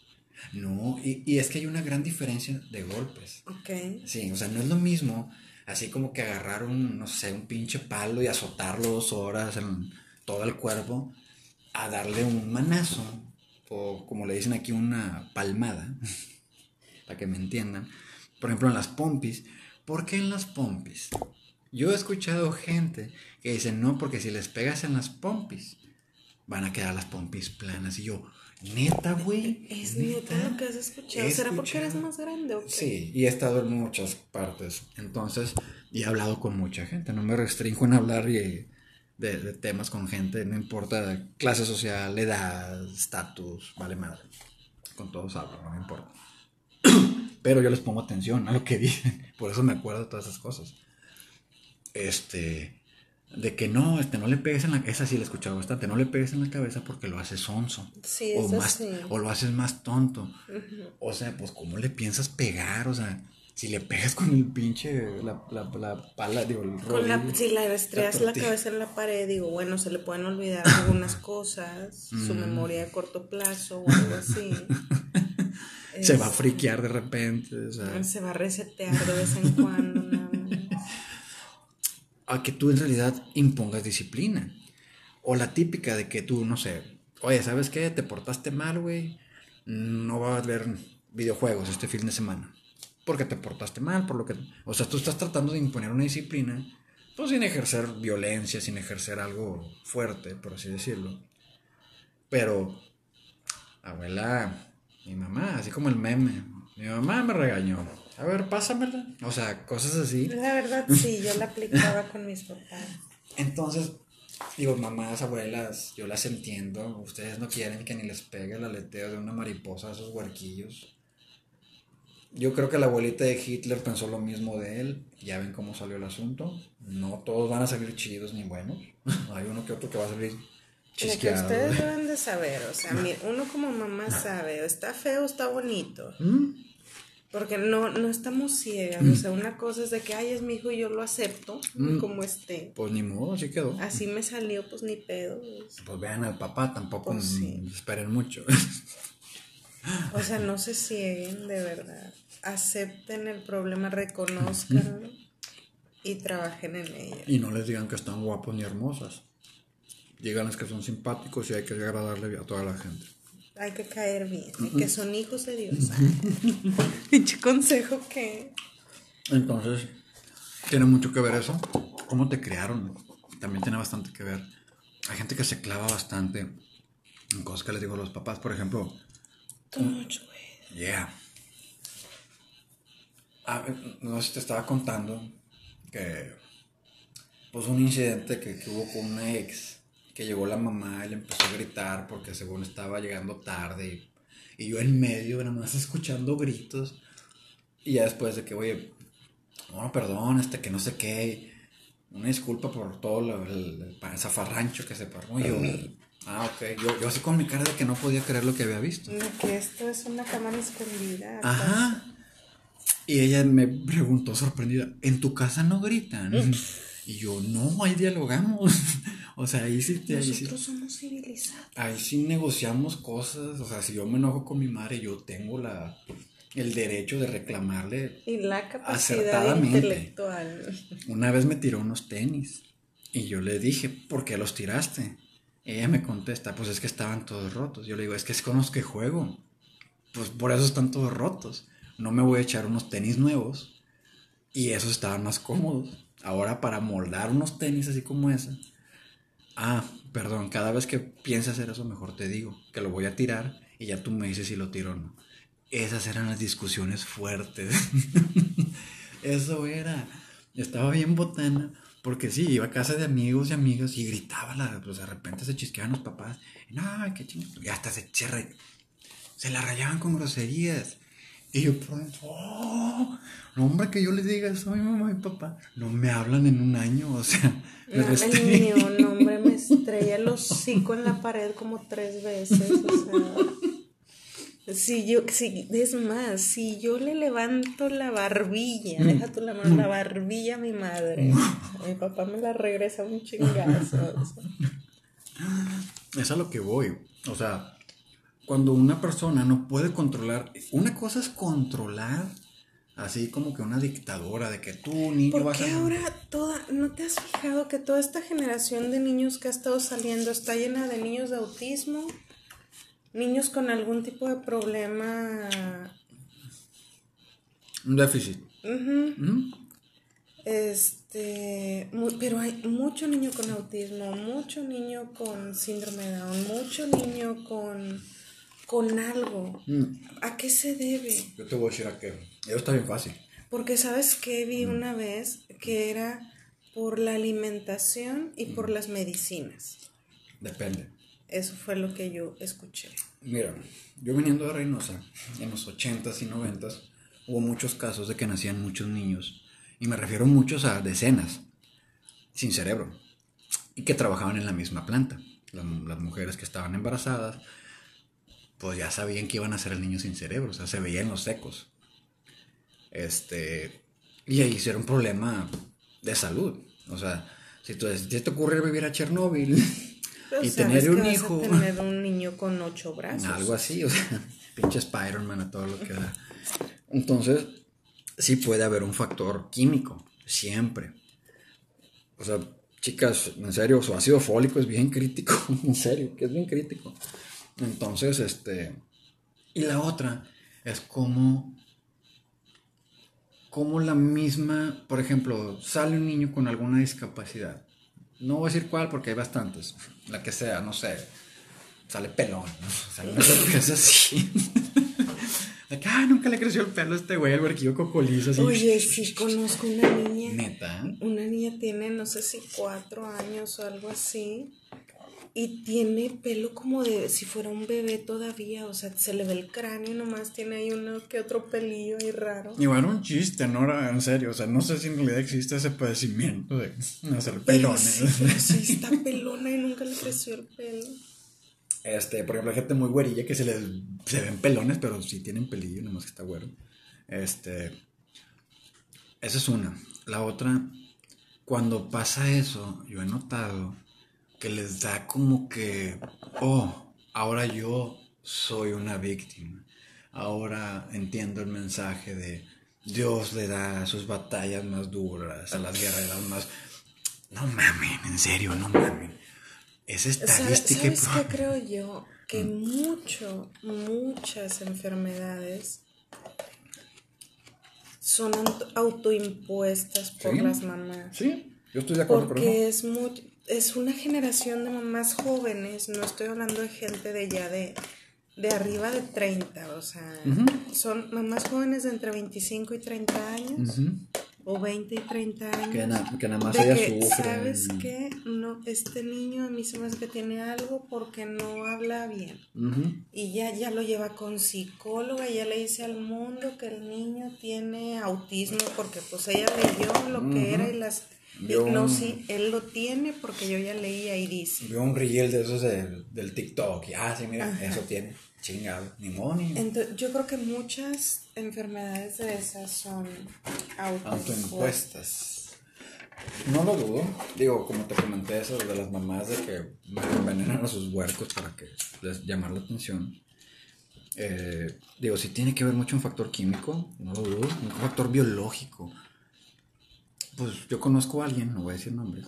No, y, es que hay una gran diferencia de golpes. Ok. Sí, o sea, no es lo mismo así como que agarrar un, no sé, un pinche palo y azotarlo dos horas en todo el cuerpo, a darle un manazo, o como le dicen aquí, una palmada, (laughs) para que me entiendan. Por ejemplo, en las pompis. ¿Por qué en las pompis? Yo he escuchado gente que dice, no, porque si les pegas en las pompis, van a quedar las pompis planas. Y yo, Neta, güey. Es neta, lo que has escuchado. ¿Será porque eres más grande o qué? Sí, y he estado en muchas partes. Entonces, y he hablado con mucha gente. No me restringo en hablar de, de, temas con gente. No importa clase social, edad, estatus, vale madre. Con todos hablo, no me importa. (clears throat) Pero yo les pongo atención a lo que (laughs) dicen. Por eso me acuerdo de todas esas cosas. Este. De que no, este, no le pegues en la esa sí la he escuchado bastante, no le pegues en la cabeza porque lo haces sonso. Sí, o, más, sí. o lo haces más tonto. O sea, pues, ¿cómo le piensas pegar? O sea, si le pegas con el pinche, la, la, la pala, digo, el Con la, si la estrellas la, cabeza en la pared, digo, bueno, se le pueden olvidar (laughs) algunas cosas, su Mm. memoria de corto plazo o algo así. (laughs) Se va a Es- friquear de repente, o sea, Se va a resetear de vez en cuando, (laughs) más. A que tú en realidad impongas disciplina. O la típica de que tú, no sé, oye, ¿sabes qué? Te portaste mal, güey. No vas a ver videojuegos este fin de semana. Porque te portaste mal, por lo que... O sea, tú estás tratando de imponer una disciplina, pues sin ejercer violencia, sin ejercer algo fuerte, por así decirlo. Pero, abuela, mi mamá, así como el meme, mi mamá me regañó. A ver, pásamela. O sea, cosas así. La verdad, sí, yo la aplicaba con mis papás. Entonces, digo, mamás, abuelas, yo las entiendo. Ustedes no quieren que ni les pegue el aleteo de una mariposa a esos huerquillos. Yo creo que la abuelita de Hitler pensó lo mismo de él. Ya ven cómo salió el asunto. No todos van a salir chidos ni buenos. (laughs) Hay uno que otro que va a salir Lo que chisqueado. ustedes (laughs) deben de saber, o sea, uno como mamá sabe, o está feo o está bonito. ¿Mm? Porque no, no estamos ciegas. O sea, una cosa es de que, ay, es mi hijo y yo lo acepto Mm. como esté. Pues ni modo, así quedó. Así me salió, pues ni pedo. Pues vean al papá, tampoco Pues sí. esperen mucho. O sea, no se cieguen, de verdad. Acepten el problema, reconozcanlo y trabajen en ello. y no les digan que están guapos ni hermosas. Díganles que son simpáticos y hay que agradarle a toda la gente. Hay que caer bien, y que son hijos de Dios. (laughs) Pinche consejo que. Entonces, tiene mucho que ver eso. ¿Cómo te crearon? También tiene bastante que ver. Hay gente que se clava bastante en cosas que les digo a los papás. Por ejemplo, Mucho, güey. yeah. Ah, no sé si te estaba contando que, pues, un incidente que, que hubo con una ex, que llegó la mamá y le empezó a gritar porque según estaba llegando tarde y, yo en medio, nada más escuchando gritos. Y ya después de que, oye, no, perdón, este, que no sé qué, una disculpa por todo lo- el, el, zafarrancho que se paró. Y yo, ah, ok, yo, yo así con mi cara de que no podía creer lo que había visto. No, que esto es una cámara escondida. Ajá. Y ella me preguntó sorprendida, ¿en tu casa no gritan? Y yo, no, ahí dialogamos. (laughs) o sea, ahí sí, ahí sí, Nosotros somos civilizados. ahí sí negociamos cosas. O sea, si yo me enojo con mi madre, yo tengo la, el derecho de reclamarle. Y la capacidad Acertadamente. intelectual. Una vez me tiró unos tenis y yo le dije, ¿por qué los tiraste? Ella me contesta, pues es que estaban todos rotos. Yo le digo, es que es con los que juego. Pues por eso están todos rotos. No me voy a echar unos tenis nuevos y esos estaban más cómodos. Ahora para moldar unos tenis así como ese. Ah, perdón, cada vez que pienses hacer eso mejor te digo que lo voy a tirar y ya tú me dices si lo tiro o no. Esas eran las discusiones fuertes. (laughs) Eso era. Estaba bien botana. Porque sí, iba a casa de amigos y amigas y gritaba, la, pues de repente se chisqueaban los papás. No, qué chingado. Y hasta se, se, se la rayaban con groserías. Y yo por dentro, oh, no, hombre, que yo les diga eso a mi mamá y papá. No me hablan en un año, o sea, (laughs) me No, el mío, no, (laughs) hombre, me estrella el hocico en la pared como tres veces. O sea, si yo, si, es más, si yo le levanto la barbilla, deja tú la mano, la barbilla a mi madre, mi papá me la regresa un chingazo. o sea. (laughs) Es a lo que voy. O sea, cuando una persona no puede controlar, una cosa es controlar, así como que una dictadora de que tú, niño, ¿Por vas qué a... ahora toda, no te has fijado que toda esta generación de niños que ha estado saliendo está llena de niños de autismo? Niños con algún tipo de problema. Un déficit. Ujú. ¿Mm? Este, mu- pero hay mucho niño con autismo, mucho niño con síndrome de Down, mucho niño con, con algo. Mm. ¿A qué se debe? Yo te voy a decir a qué. Eso está bien fácil. Porque sabes que vi una vez que era por la alimentación y por las medicinas. Depende. Eso fue lo que yo escuché. Mira, yo viniendo de Reynosa, en los 80s y 90s, hubo muchos casos de que nacían muchos niños. Y me refiero muchos a decenas, sin cerebro. y que trabajaban en la misma planta. Las, las, mujeres que estaban embarazadas, pues ya sabían que iban a ser el niño sin cerebro, o sea, se veían los secos. Este, y ahí era un problema de salud. O sea, si, tú, si te ocurre vivir a Chernóbil y tener un hijo. tener un niño con ocho brazos. Algo así, o sea, (laughs) pinche Spider-Man a todo lo que da. Entonces, sí puede haber un factor químico, siempre. O sea, chicas, en serio, su ácido fólico es bien crítico, (laughs) en serio, que es bien crítico. Entonces, este. Y la otra es como. Como la misma, por ejemplo, sale un niño con alguna discapacidad. No voy a decir cuál porque hay bastantes. La que sea, no sé. Sale pelón, ¿no? Sale una sorpresa así. (laughs) ah, nunca le creció el pelo a este güey, el huerquillo cocolizo. Así. Oye, sí, conozco una niña. Neta. Una niña tiene, no sé si cuatro años o algo así. Y tiene pelo como de si fuera un bebé todavía. O sea, se le ve el cráneo nomás. Tiene ahí uno que otro pelillo ahí raro. Igual un chiste, ¿no? En serio. O sea, no sé si en realidad existe ese padecimiento de hacer pelones. Sí, sí está pelona y nunca le creció el pelo. Este, por ejemplo, hay gente muy güerilla que se les se ven pelones, pero sí tienen pelillo, nomás que está güero. Este, esa es una. La otra, cuando pasa eso, yo he notado que les da como que, oh, ahora yo soy una víctima. Ahora entiendo el mensaje de Dios le da sus batallas más duras, a las guerreras más... No mamen, en serio, no mamen. Es estadística. ¿Sabes qué creo yo? Que mucho, muchas enfermedades son autoimpuestas por las mamás. Sí, yo estoy de acuerdo. Porque es, muy, es una generación de mamás jóvenes, no estoy hablando de gente de ya de, de arriba de 30, o sea, son mamás jóvenes de entre 25 y 30 años o 20 y 30 años. Que, nada más ella sufre. ¿Sabes qué? No, este niño a mí se me hace que tiene algo porque no habla bien. Y ya, ya lo lleva con psicóloga, ya le dice al mundo que el niño tiene autismo porque pues ella leyó lo que era y las... no, sí, él lo tiene porque yo ya leía y dice. Vio un riel de esos del, TikTok y, ah, sí, mira, eso tiene. Chingado, ni modo, Entonces, yo creo que muchas enfermedades de esas son autoimpuestas. No lo dudo. Digo, como te comenté eso de las mamás de que envenenan a sus huercos para que les llamar la atención. Eh, digo, si tiene que ver mucho un factor químico, no lo dudo, un factor biológico. Pues yo conozco a alguien, no voy a decir nombres,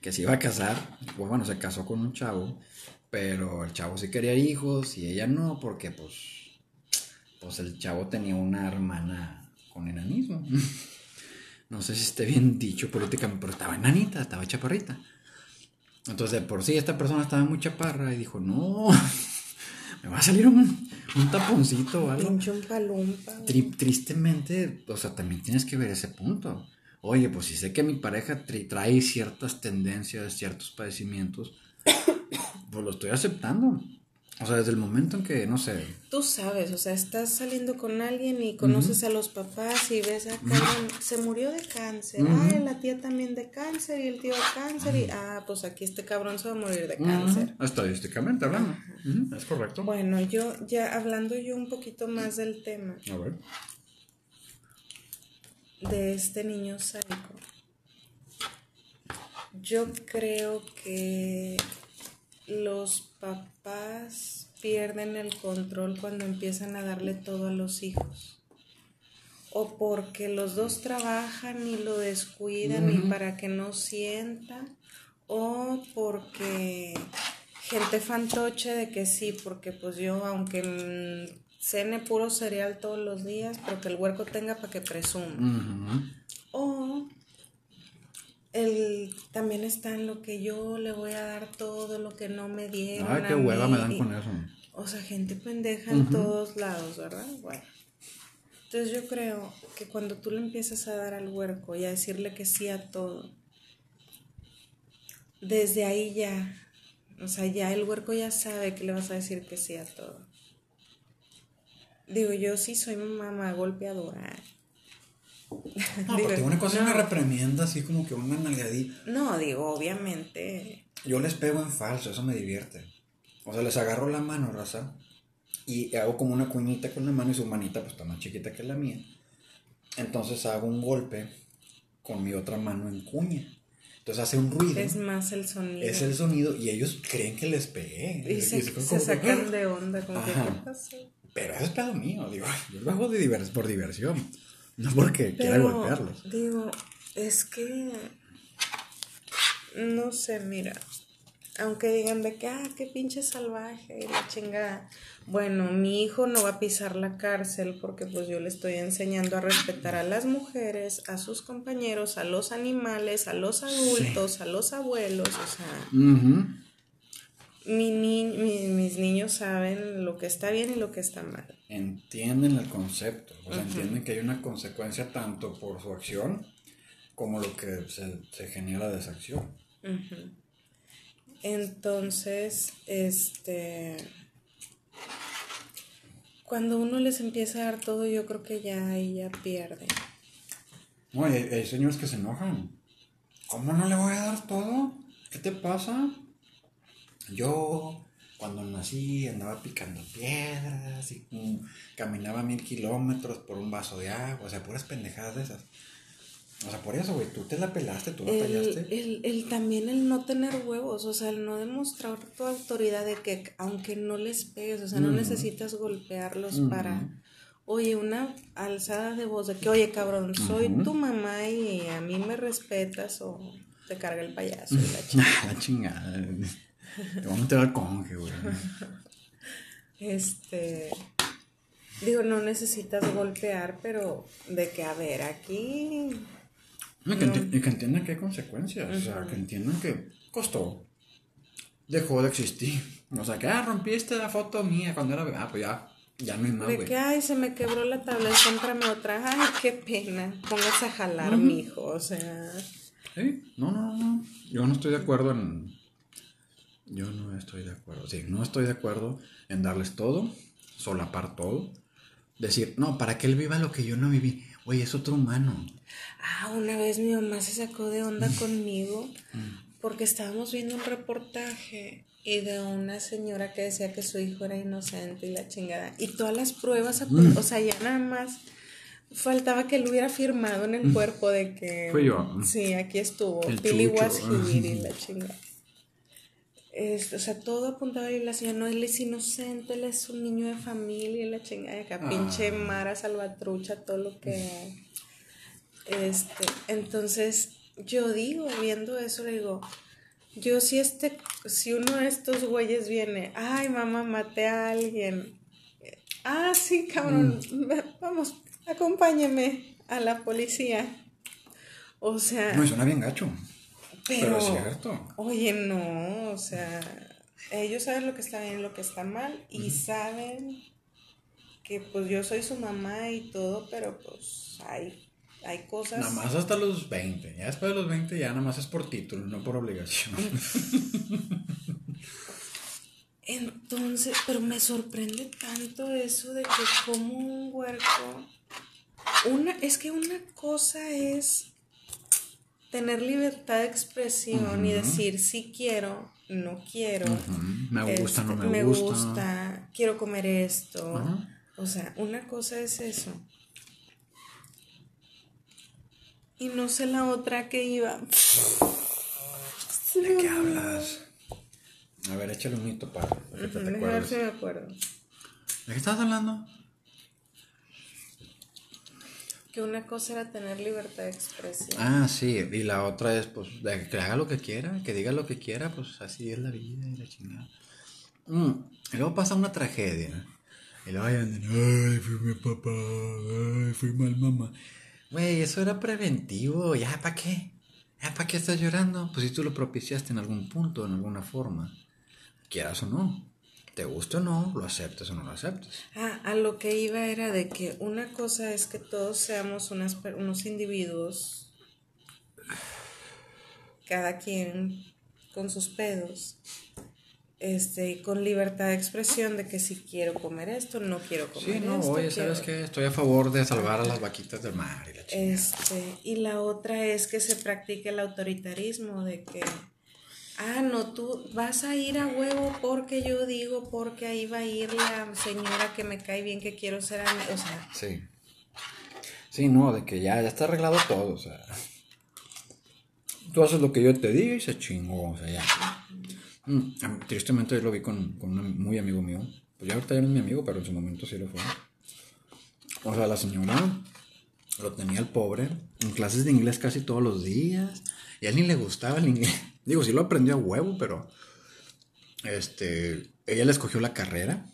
que se iba a casar, pues bueno, se casó con un chavo pero el chavo sí quería hijos y ella no, porque pues, pues el chavo tenía una hermana con enanismo. No sé si esté bien dicho políticamente, pero estaba enanita, estaba chaparrita. Entonces, por sí, esta persona estaba muy chaparra y dijo, no, me va a salir un, un taponcito o algo. un palumpa. tristemente, o sea, también tienes que ver ese punto. Oye, pues si sé que mi pareja trae ciertas tendencias, ciertos padecimientos, (coughs) pues lo estoy aceptando. O sea, desde el momento en que, no sé. Tú sabes, o sea, estás saliendo con alguien y conoces a los papás y ves a Carmen, se murió de cáncer. Ay, la tía también de cáncer y el tío de cáncer. Y, ah, pues aquí este cabrón se va a morir de cáncer. Estadísticamente hablando. Es correcto. Bueno, yo ya hablando yo un poquito más del tema. A ver. De este niño sádico. Yo creo que los papás pierden el control cuando empiezan a darle todo a los hijos. O porque los dos trabajan y lo descuidan y para que no sienta. O porque gente fantoche de que sí, porque pues yo aunque cene puro cereal todos los días, pero que el huerco tenga para que presuma. O el, también está en lo que yo le voy a dar todo lo que no me dieron. Ay, qué hueva me dan con eso. O sea, gente pendeja en todos lados, ¿verdad? Bueno. Entonces yo creo que cuando tú le empiezas a dar al huerco y a decirle que sí a todo, desde ahí ya, o sea, ya el huerco ya sabe que le vas a decir que sí a todo. Digo, yo sí soy mamá golpeadora. No, porque una cosa me reprimienda así como que una nalgadita. No, digo, obviamente. Yo les pego en falso, eso me divierte. O sea, les agarro la mano, raza, y hago como una cuñita con la mano y su manita pues está más chiquita que la mía. Entonces hago un golpe con mi otra mano en cuña. Entonces hace un ruido. Es más el sonido. Es el sonido y ellos creen que les pegué. Y, se, sacan de onda, como que, ¿qué pasó? Pero eso es pedo mío, digo, yo lo hago de por diversión, no porque quiera golpearlos. Digo, es que, no sé, mira, aunque digan de que, ah, qué pinche salvaje y la chingada. Bueno, mi hijo no va a pisar la cárcel porque pues yo le estoy enseñando a respetar a las mujeres, a sus compañeros, a los animales, a los adultos, a los abuelos, o sea. Mi, mis niños saben lo que está bien y lo que está mal. Entienden el concepto, o sea, entienden que hay una consecuencia tanto por su acción como lo que se, genera de esa acción. Entonces, este cuando uno les empieza a dar todo, yo creo que ya ahí ya pierde. No, hay, hay, señores que se enojan. ¿Cómo no le voy a dar todo? ¿Qué te pasa? Yo, cuando nací, andaba picando piedras y mm, caminaba mil kilómetros por un vaso de agua, o sea, puras pendejadas de esas. O sea, por eso, güey, tú te la pelaste, tú batallaste. El, el, también el no tener huevos, o sea, el no demostrar tu autoridad de que aunque no les pegues, o sea, no necesitas golpearlos para, oye, una alzada de voz de que, oye, cabrón, soy tu mamá y a mí me respetas o te carga el payaso y la (laughs) chingada. la chingada. Te voy a meter al conge, güey. Este... Digo, no necesitas golpear, pero de que, a ver, aquí y que, entiendan que hay consecuencias, o sea, que entiendan que costó, dejó de existir. O sea, que, ah, rompiste la foto mía cuando era Ah, pues ya, ya no hay más, De que, ay, se me quebró la tabla, cómprame otra. Ay, qué pena, póngase a jalar, mi hijo, o sea... Sí, no, no, no, yo no estoy de acuerdo en... Yo no estoy de acuerdo, sí, no estoy de acuerdo en darles todo, solapar todo, decir, no, para que él viva lo que yo no viví. Oye, es otro humano. Ah, una vez mi mamá se sacó de onda mm. conmigo mm. porque estábamos viendo un reportaje y de una señora que decía que su hijo era inocente y la chingada. Y todas las pruebas, mm. o sea, ya nada más faltaba que él hubiera firmado en el cuerpo de que... Fue yo. Sí, aquí estuvo. Billy was (laughs) y la chingada. O sea, todo apuntaba y la señora, no, él es inocente, él es un niño de familia la chingada, acá ah. pinche Mara Salvatrucha, todo lo que este, entonces, yo digo, viendo eso, le digo, yo si este, si uno de estos güeyes viene, ay mamá, maté a alguien. Ah, sí, cabrón, mm. vamos, acompáñeme a la policía. O sea. No, suena bien gacho. Pero, es cierto. Oye, no, o sea, ellos saben lo que está bien y lo que está mal y saben que pues yo soy su mamá y todo, pero pues hay hay cosas. Nada más hasta los 20. Ya después de los 20 ya nada más es por título, no por obligación. (laughs) Entonces, pero me sorprende tanto eso de que como un huerco. Una, es que una cosa es tener libertad de expresión y decir sí quiero, no quiero. Me gusta, no me, me gusta. Me gusta, quiero comer esto. O sea, una cosa es eso. Y no sé la otra que iba. (laughs) ¿De qué hablas? A ver, échale un mito para, que te ver si me acuerdo. ¿De qué estás hablando? Que una cosa era tener libertad de expresión. Ah, sí, y la otra es, pues, que haga lo que quiera, que diga lo que quiera, pues así es la vida y la chingada. Mm, y luego pasa una tragedia. Y luego vayan, ay, fui mi papá, ay, fui mal mamá. Güey, eso era preventivo, ¿ya para qué? ¿Ya para qué estás llorando? Pues si tú lo propiciaste en algún punto, en alguna forma, quieras o no. Te gusta o no, lo aceptas o no lo aceptas. Ah, a lo que iba era de que una cosa es que todos seamos unas, unos individuos, cada quien con sus pedos, este, con libertad de expresión de que si quiero comer esto, no quiero comer Sí, no, esto. oye, ¿sabes qué? Estoy a favor de salvar a las vaquitas del mar y la chingada. Este, y la otra es que se practique el autoritarismo de que, ah, no, tú vas a ir a huevo porque yo digo, porque ahí va a ir la señora que me cae bien, que quiero ser. O sea, Sí. Sí, no, de que ya, ya está arreglado todo, o sea. Tú haces lo que yo te digo y se chingó, o sea, ya. Mm, tristemente yo lo vi con, con un muy amigo mío. Pues ya ahorita ya no es mi amigo, pero en su momento sí lo fue. O sea, la señora lo tenía el pobre en clases de inglés casi todos los días. Y a él ni le gustaba el inglés. Digo, sí lo aprendió a huevo, pero. Este. Ella le escogió la carrera,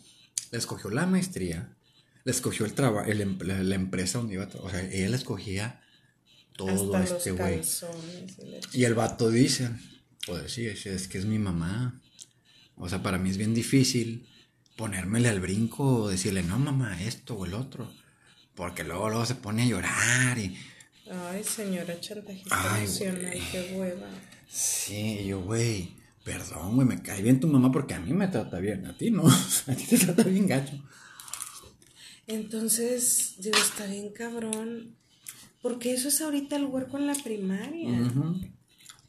le escogió la maestría, le escogió el trabajo, la, la empresa donde iba a trabajar. O sea, ella le escogía todo a este güey. y el vato dice, pues sí, es que es mi mamá. O sea, para mí es bien difícil ponérmele al brinco o decirle, no, mamá, esto o el otro. Porque luego, luego se pone a llorar y... Ay, señora chantajista Ay, emocional, güey. qué hueva. Sí, yo, güey, perdón, güey, me cae bien tu mamá porque a mí me trata bien, a ti no, (laughs) a ti te trata bien gacho. Entonces, digo, está bien cabrón. Porque eso es ahorita el huerco en la primaria.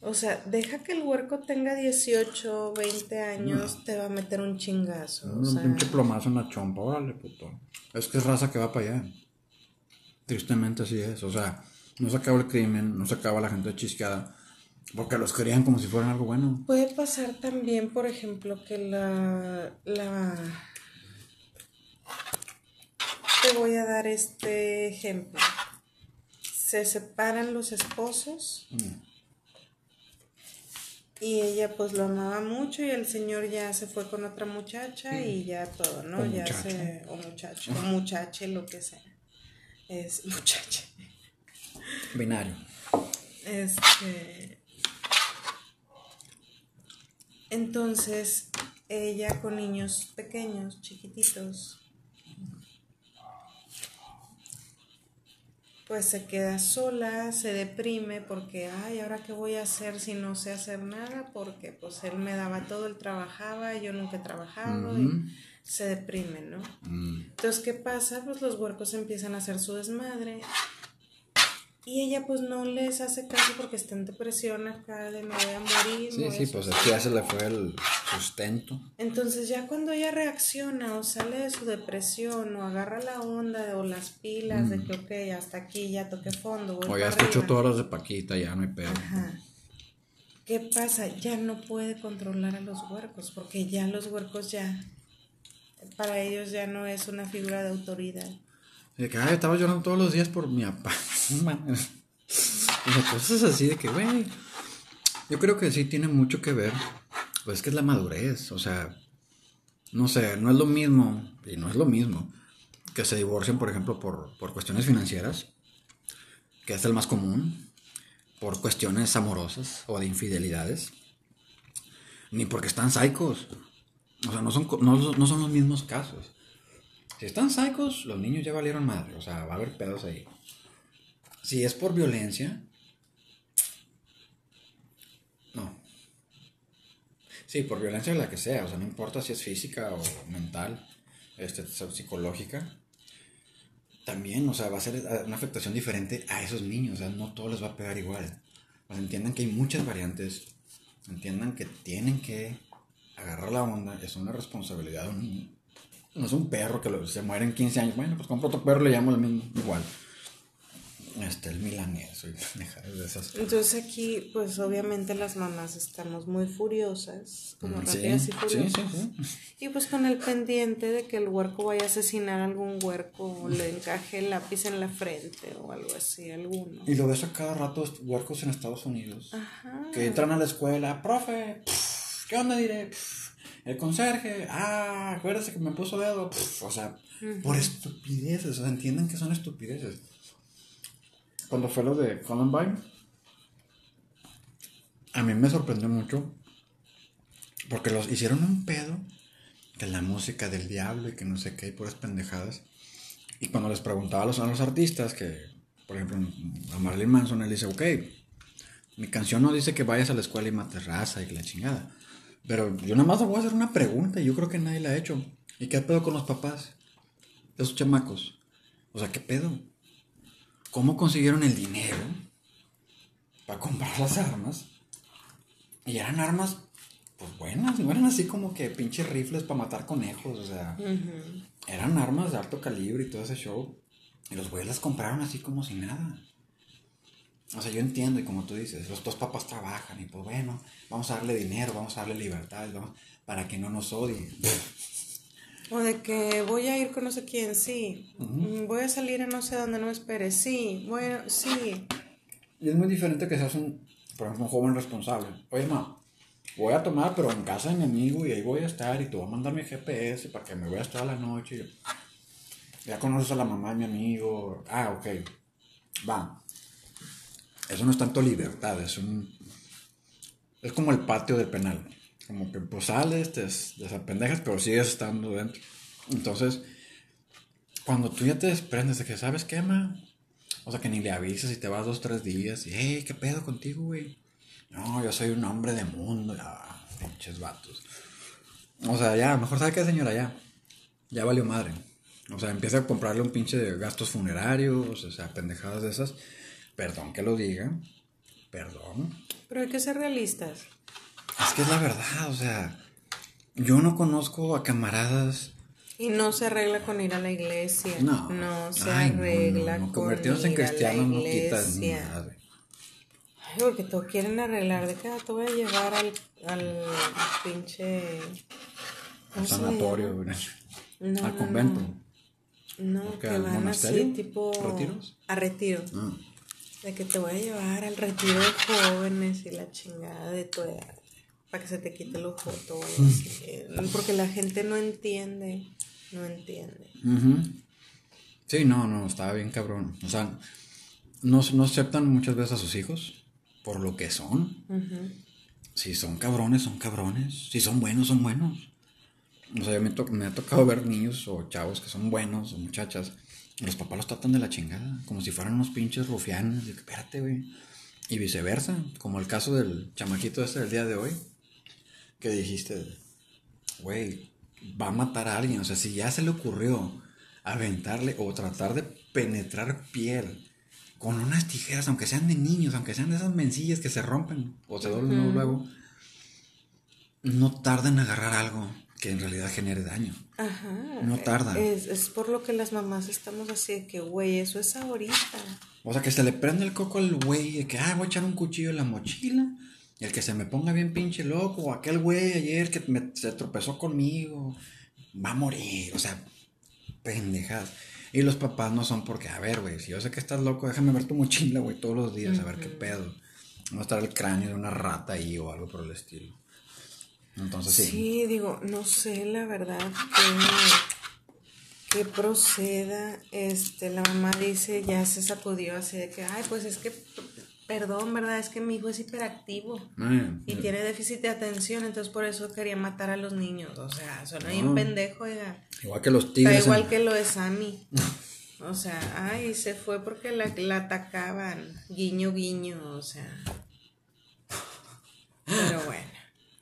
O sea, deja que el huerco tenga 18, 20 años, te va a meter un chingazo. O Un sea, pinche plomazo en la chompa, órale, puto. Es que es raza que va para allá. Tristemente así es. O sea, no se acaba el crimen, no se acaba la gente chisqueada. Porque los querían como si fueran algo bueno. puede pasar también, por ejemplo, que la, la... Te voy a dar este ejemplo. Se separan los esposos y ella pues lo amaba mucho y el señor ya se fue con otra muchacha y ya todo, ¿no? O ya muchacho. se... O muchacho, o muchache, lo que sea. Es muchache. Binario. Este. Entonces, ella con niños pequeños, chiquititos, pues se queda sola, se deprime porque, ay, ¿ahora qué voy a hacer si no sé hacer nada? Porque pues él me daba todo, él trabajaba, yo nunca he trabajado y se deprime, ¿no? Mm. Entonces, ¿qué pasa? Pues los huercos empiezan a hacer su desmadre. Y ella pues no les hace caso porque está en depresión acá de me voy a morir. Sí, sí, pues suicidar". aquí ya se le fue el sustento. Entonces ya cuando ella reacciona o sale de su depresión o agarra la onda o las pilas de que, ok, hasta aquí ya toqué fondo. O ya arriba". todas las de Paquita, ya no hay pedo. Ajá. ¿Qué pasa? Ya no puede controlar a los huercos porque ya los huercos ya, para ellos ya no es una figura de autoridad. De que, ay, estaba llorando todos los días por mi papá. (laughs) o sea, cosas así de que, güey. Yo creo que sí tiene mucho que ver. Pues que es la madurez. O sea, no sé, no es lo mismo. Y no es lo mismo. Que se divorcien, por ejemplo, por, por cuestiones financieras. Que es el más común. Por cuestiones amorosas o de infidelidades. Ni porque están psicos. O sea, no son, no, no son los mismos casos. Si están psicos, los niños ya valieron madre. O sea, va a haber pedos ahí. Si es por violencia. No. Sí, por violencia la que sea. O sea, no importa si es física o mental, este, psicológica. También, o sea, va a ser eh, una afectación diferente a esos niños. O sea, no todo les va a pegar igual. Entiendan que hay muchas variantes. Entiendan que tienen que agarrar la onda. Es una responsabilidad de un niño. No es un perro que se muere en 15 años. Bueno, pues compro otro perro y le llamo el mismo. Igual. Este, el milanés. y de esas. Entonces aquí, pues obviamente las mamás estamos muy furiosas, como Mm, Sí, rápidas y furiosas. sí, sí. Y pues con el pendiente de que el huerco vaya a asesinar a algún huerco o le encaje el lápiz en la frente o algo así, alguno. Y lo ves a cada rato huercos en Estados Unidos. Ajá. Que entran a la escuela, profe, ¿qué onda diré? El conserje, ah, acuérdese que me puso dedo. O sea, por estupideces, o sea, entiendan que son estupideces. Cuando fue lo de Columbine, a mí me sorprendió mucho porque los hicieron un pedo que la música del diablo y que no sé qué y puras pendejadas. Y cuando les preguntaba a los, a los artistas que, por ejemplo, a Marilyn Manson, él dice, ok, mi canción no dice que vayas a la escuela y mates raza y la chingada. Pero yo nada más voy a hacer una pregunta y yo creo que nadie la ha hecho. ¿Y qué pedo con los papás? De esos chamacos. O sea, ¿qué pedo? ¿Cómo consiguieron el dinero para comprar las armas? Y eran armas, pues buenas, no eran así como que pinches rifles para matar conejos, o sea, eran armas de alto calibre y todo ese show. Y los güeyes las compraron así como si nada. O sea, yo entiendo, y como tú dices, los dos papás trabajan, y pues bueno, vamos a darle dinero, vamos a darle libertad, para que no nos odie. O de que voy a ir con no sé quién, sí. Voy a salir a no sé dónde, no me esperes, sí. Bueno, sí. Y es muy diferente que seas un, por ejemplo, un joven responsable. Oye, ma, voy a tomar, pero en casa de mi amigo, y ahí voy a estar, y te voy a mandar mi GPS para que me voy a estar a la noche. Ya conoces a la mamá de mi amigo. Ah, ok. Va. Eso no es tanto libertad, es un. Es como el patio del penal. Como que pues sales, te desapendejas, pero sigues estando dentro. Entonces, cuando tú ya te desprendes de que, ¿sabes qué, ma? O sea, que ni le avisas y te vas dos, tres días. Y, hey, ¿qué pedo contigo, güey? No, yo soy un hombre de mundo. Ya, pinches vatos. O sea, ya, mejor sabe qué, señora, ya. Ya valió madre. O sea, empieza a comprarle un pinche de gastos funerarios, o sea, pendejadas de esas. Perdón que lo diga. Perdón. Pero hay que ser realistas. Es que es la verdad, o sea, yo no conozco a camaradas. Y no se arregla con ir a la iglesia. No. No se arregla no, con ir en cristianos no quitas nada. Ay, porque todos quieren arreglar. ¿De qué te voy a llevar al, al pinche. sanatorio, al convento. No, que van así, tipo. ¿Retiros? A retiro. Ah. De que te voy a llevar al retiro de jóvenes y la chingada de tu edad. Para que se te quite los fotos Porque la gente no entiende. No entiende. Sí, no, no, estaba bien cabrón. O sea, no, no aceptan muchas veces a sus hijos por lo que son. Si son cabrones, son cabrones. Si son buenos, son buenos. O sea, me, me, ha tocado ver niños o chavos que son buenos o muchachas. Y los papás los tratan de la chingada, como si fueran unos pinches rufianes. Y espérate, güey. Y viceversa, como el caso del chamaquito este del día de hoy. Que dijiste, güey, va a matar a alguien. O sea, si ya se le ocurrió aventarle o tratar de penetrar piel con unas tijeras, aunque sean de niños, aunque sean de esas mencillas que se rompen o se doblan luego, no tarda en agarrar algo que en realidad genere daño. Ajá. No tarda. Es, es por lo que las mamás estamos así de que, güey, eso es ahorita. O sea, que se le prende el coco al güey de que, ah, voy a echar un cuchillo en la mochila. Y el que se me ponga bien pinche loco, o aquel güey ayer que se tropezó conmigo, va a morir. O sea, pendejadas. Y los papás no son porque, a ver, güey, si yo sé que estás loco, déjame ver tu mochila, güey, todos los días, a ver qué pedo. No a estar el cráneo de una rata ahí o algo por el estilo. Entonces sí. Sí, digo, no sé la verdad que, que proceda. Este, la mamá dice, ya se sacudió así de que, ay, pues es que, perdón, ¿verdad? Es que mi hijo es hiperactivo y tiene déficit de atención, entonces por eso quería matar a los niños. O sea, suena bien un pendejo, Igual que los tigres. igual que lo de Sammy. O sea, ay, se fue porque la, la atacaban. Guiño, guiño, o sea. Pero bueno.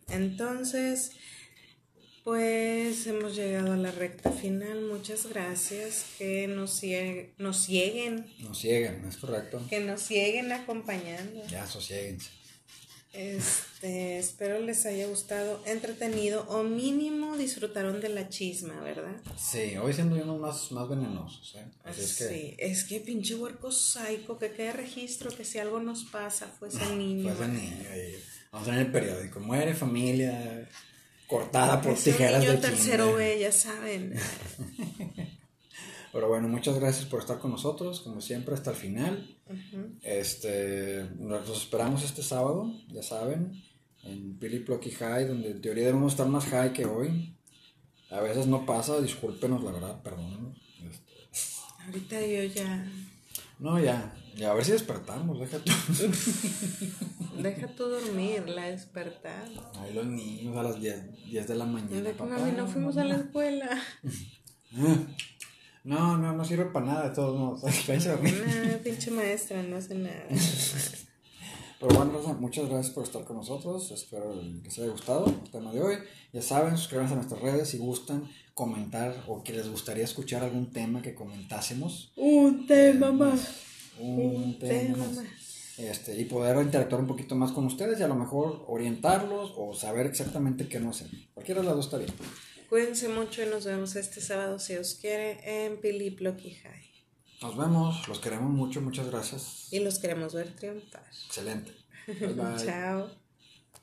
Entonces, pues hemos llegado a la recta final. Muchas gracias. Que nos, nos lleguen. Nos lleguen, es correcto. Que nos lleguen acompañando. Ya, sosiéguense. Este, espero les haya gustado, entretenido o mínimo disfrutaron de la chisma, ¿verdad? Sí, hoy siendo unos más, más venenosos, ¿eh? Así es que... Sí, es que pinche huerco psycho, que quede registro que si algo nos pasa fue ese niño. Fue ese niño. Vamos a ver el periódico, muere familia cortada por tijeras niño de tercero B, ya saben. (laughs) Pero bueno, muchas gracias por estar con nosotros, como siempre, hasta el final. Este, nos esperamos este sábado, ya saben, en Billy Plucky High, donde en teoría debemos estar más high que hoy. A veces no pasa, discúlpenos, la verdad, perdónenos. Este... Ahorita yo ya no, ya. Ya, a ver si despertamos, deja tú. (laughs) deja tú dormir, la despertar. Ay, los niños a las 10, de la mañana. Papá, no fuimos a la escuela. (laughs) No, no, no sirve para nada de todos modos. (laughs) No, pinche maestra, no hace nada. Pero bueno, muchas gracias por estar con nosotros. Espero que les haya gustado el tema de hoy. Ya saben, suscríbanse a nuestras redes si gustan comentar o que les gustaría escuchar algún tema que comentásemos. Un tema eh, más. Un, tema, más. Este, y poder interactuar un poquito más con ustedes y a lo mejor orientarlos o saber exactamente qué no hacen. Cualquiera de las dos está bien. Cuídense mucho y nos vemos este sábado, si os quiere, en Pilip High. Nos vemos, los queremos mucho, muchas gracias. Y los queremos ver triunfar. Excelente. (laughs) Chao.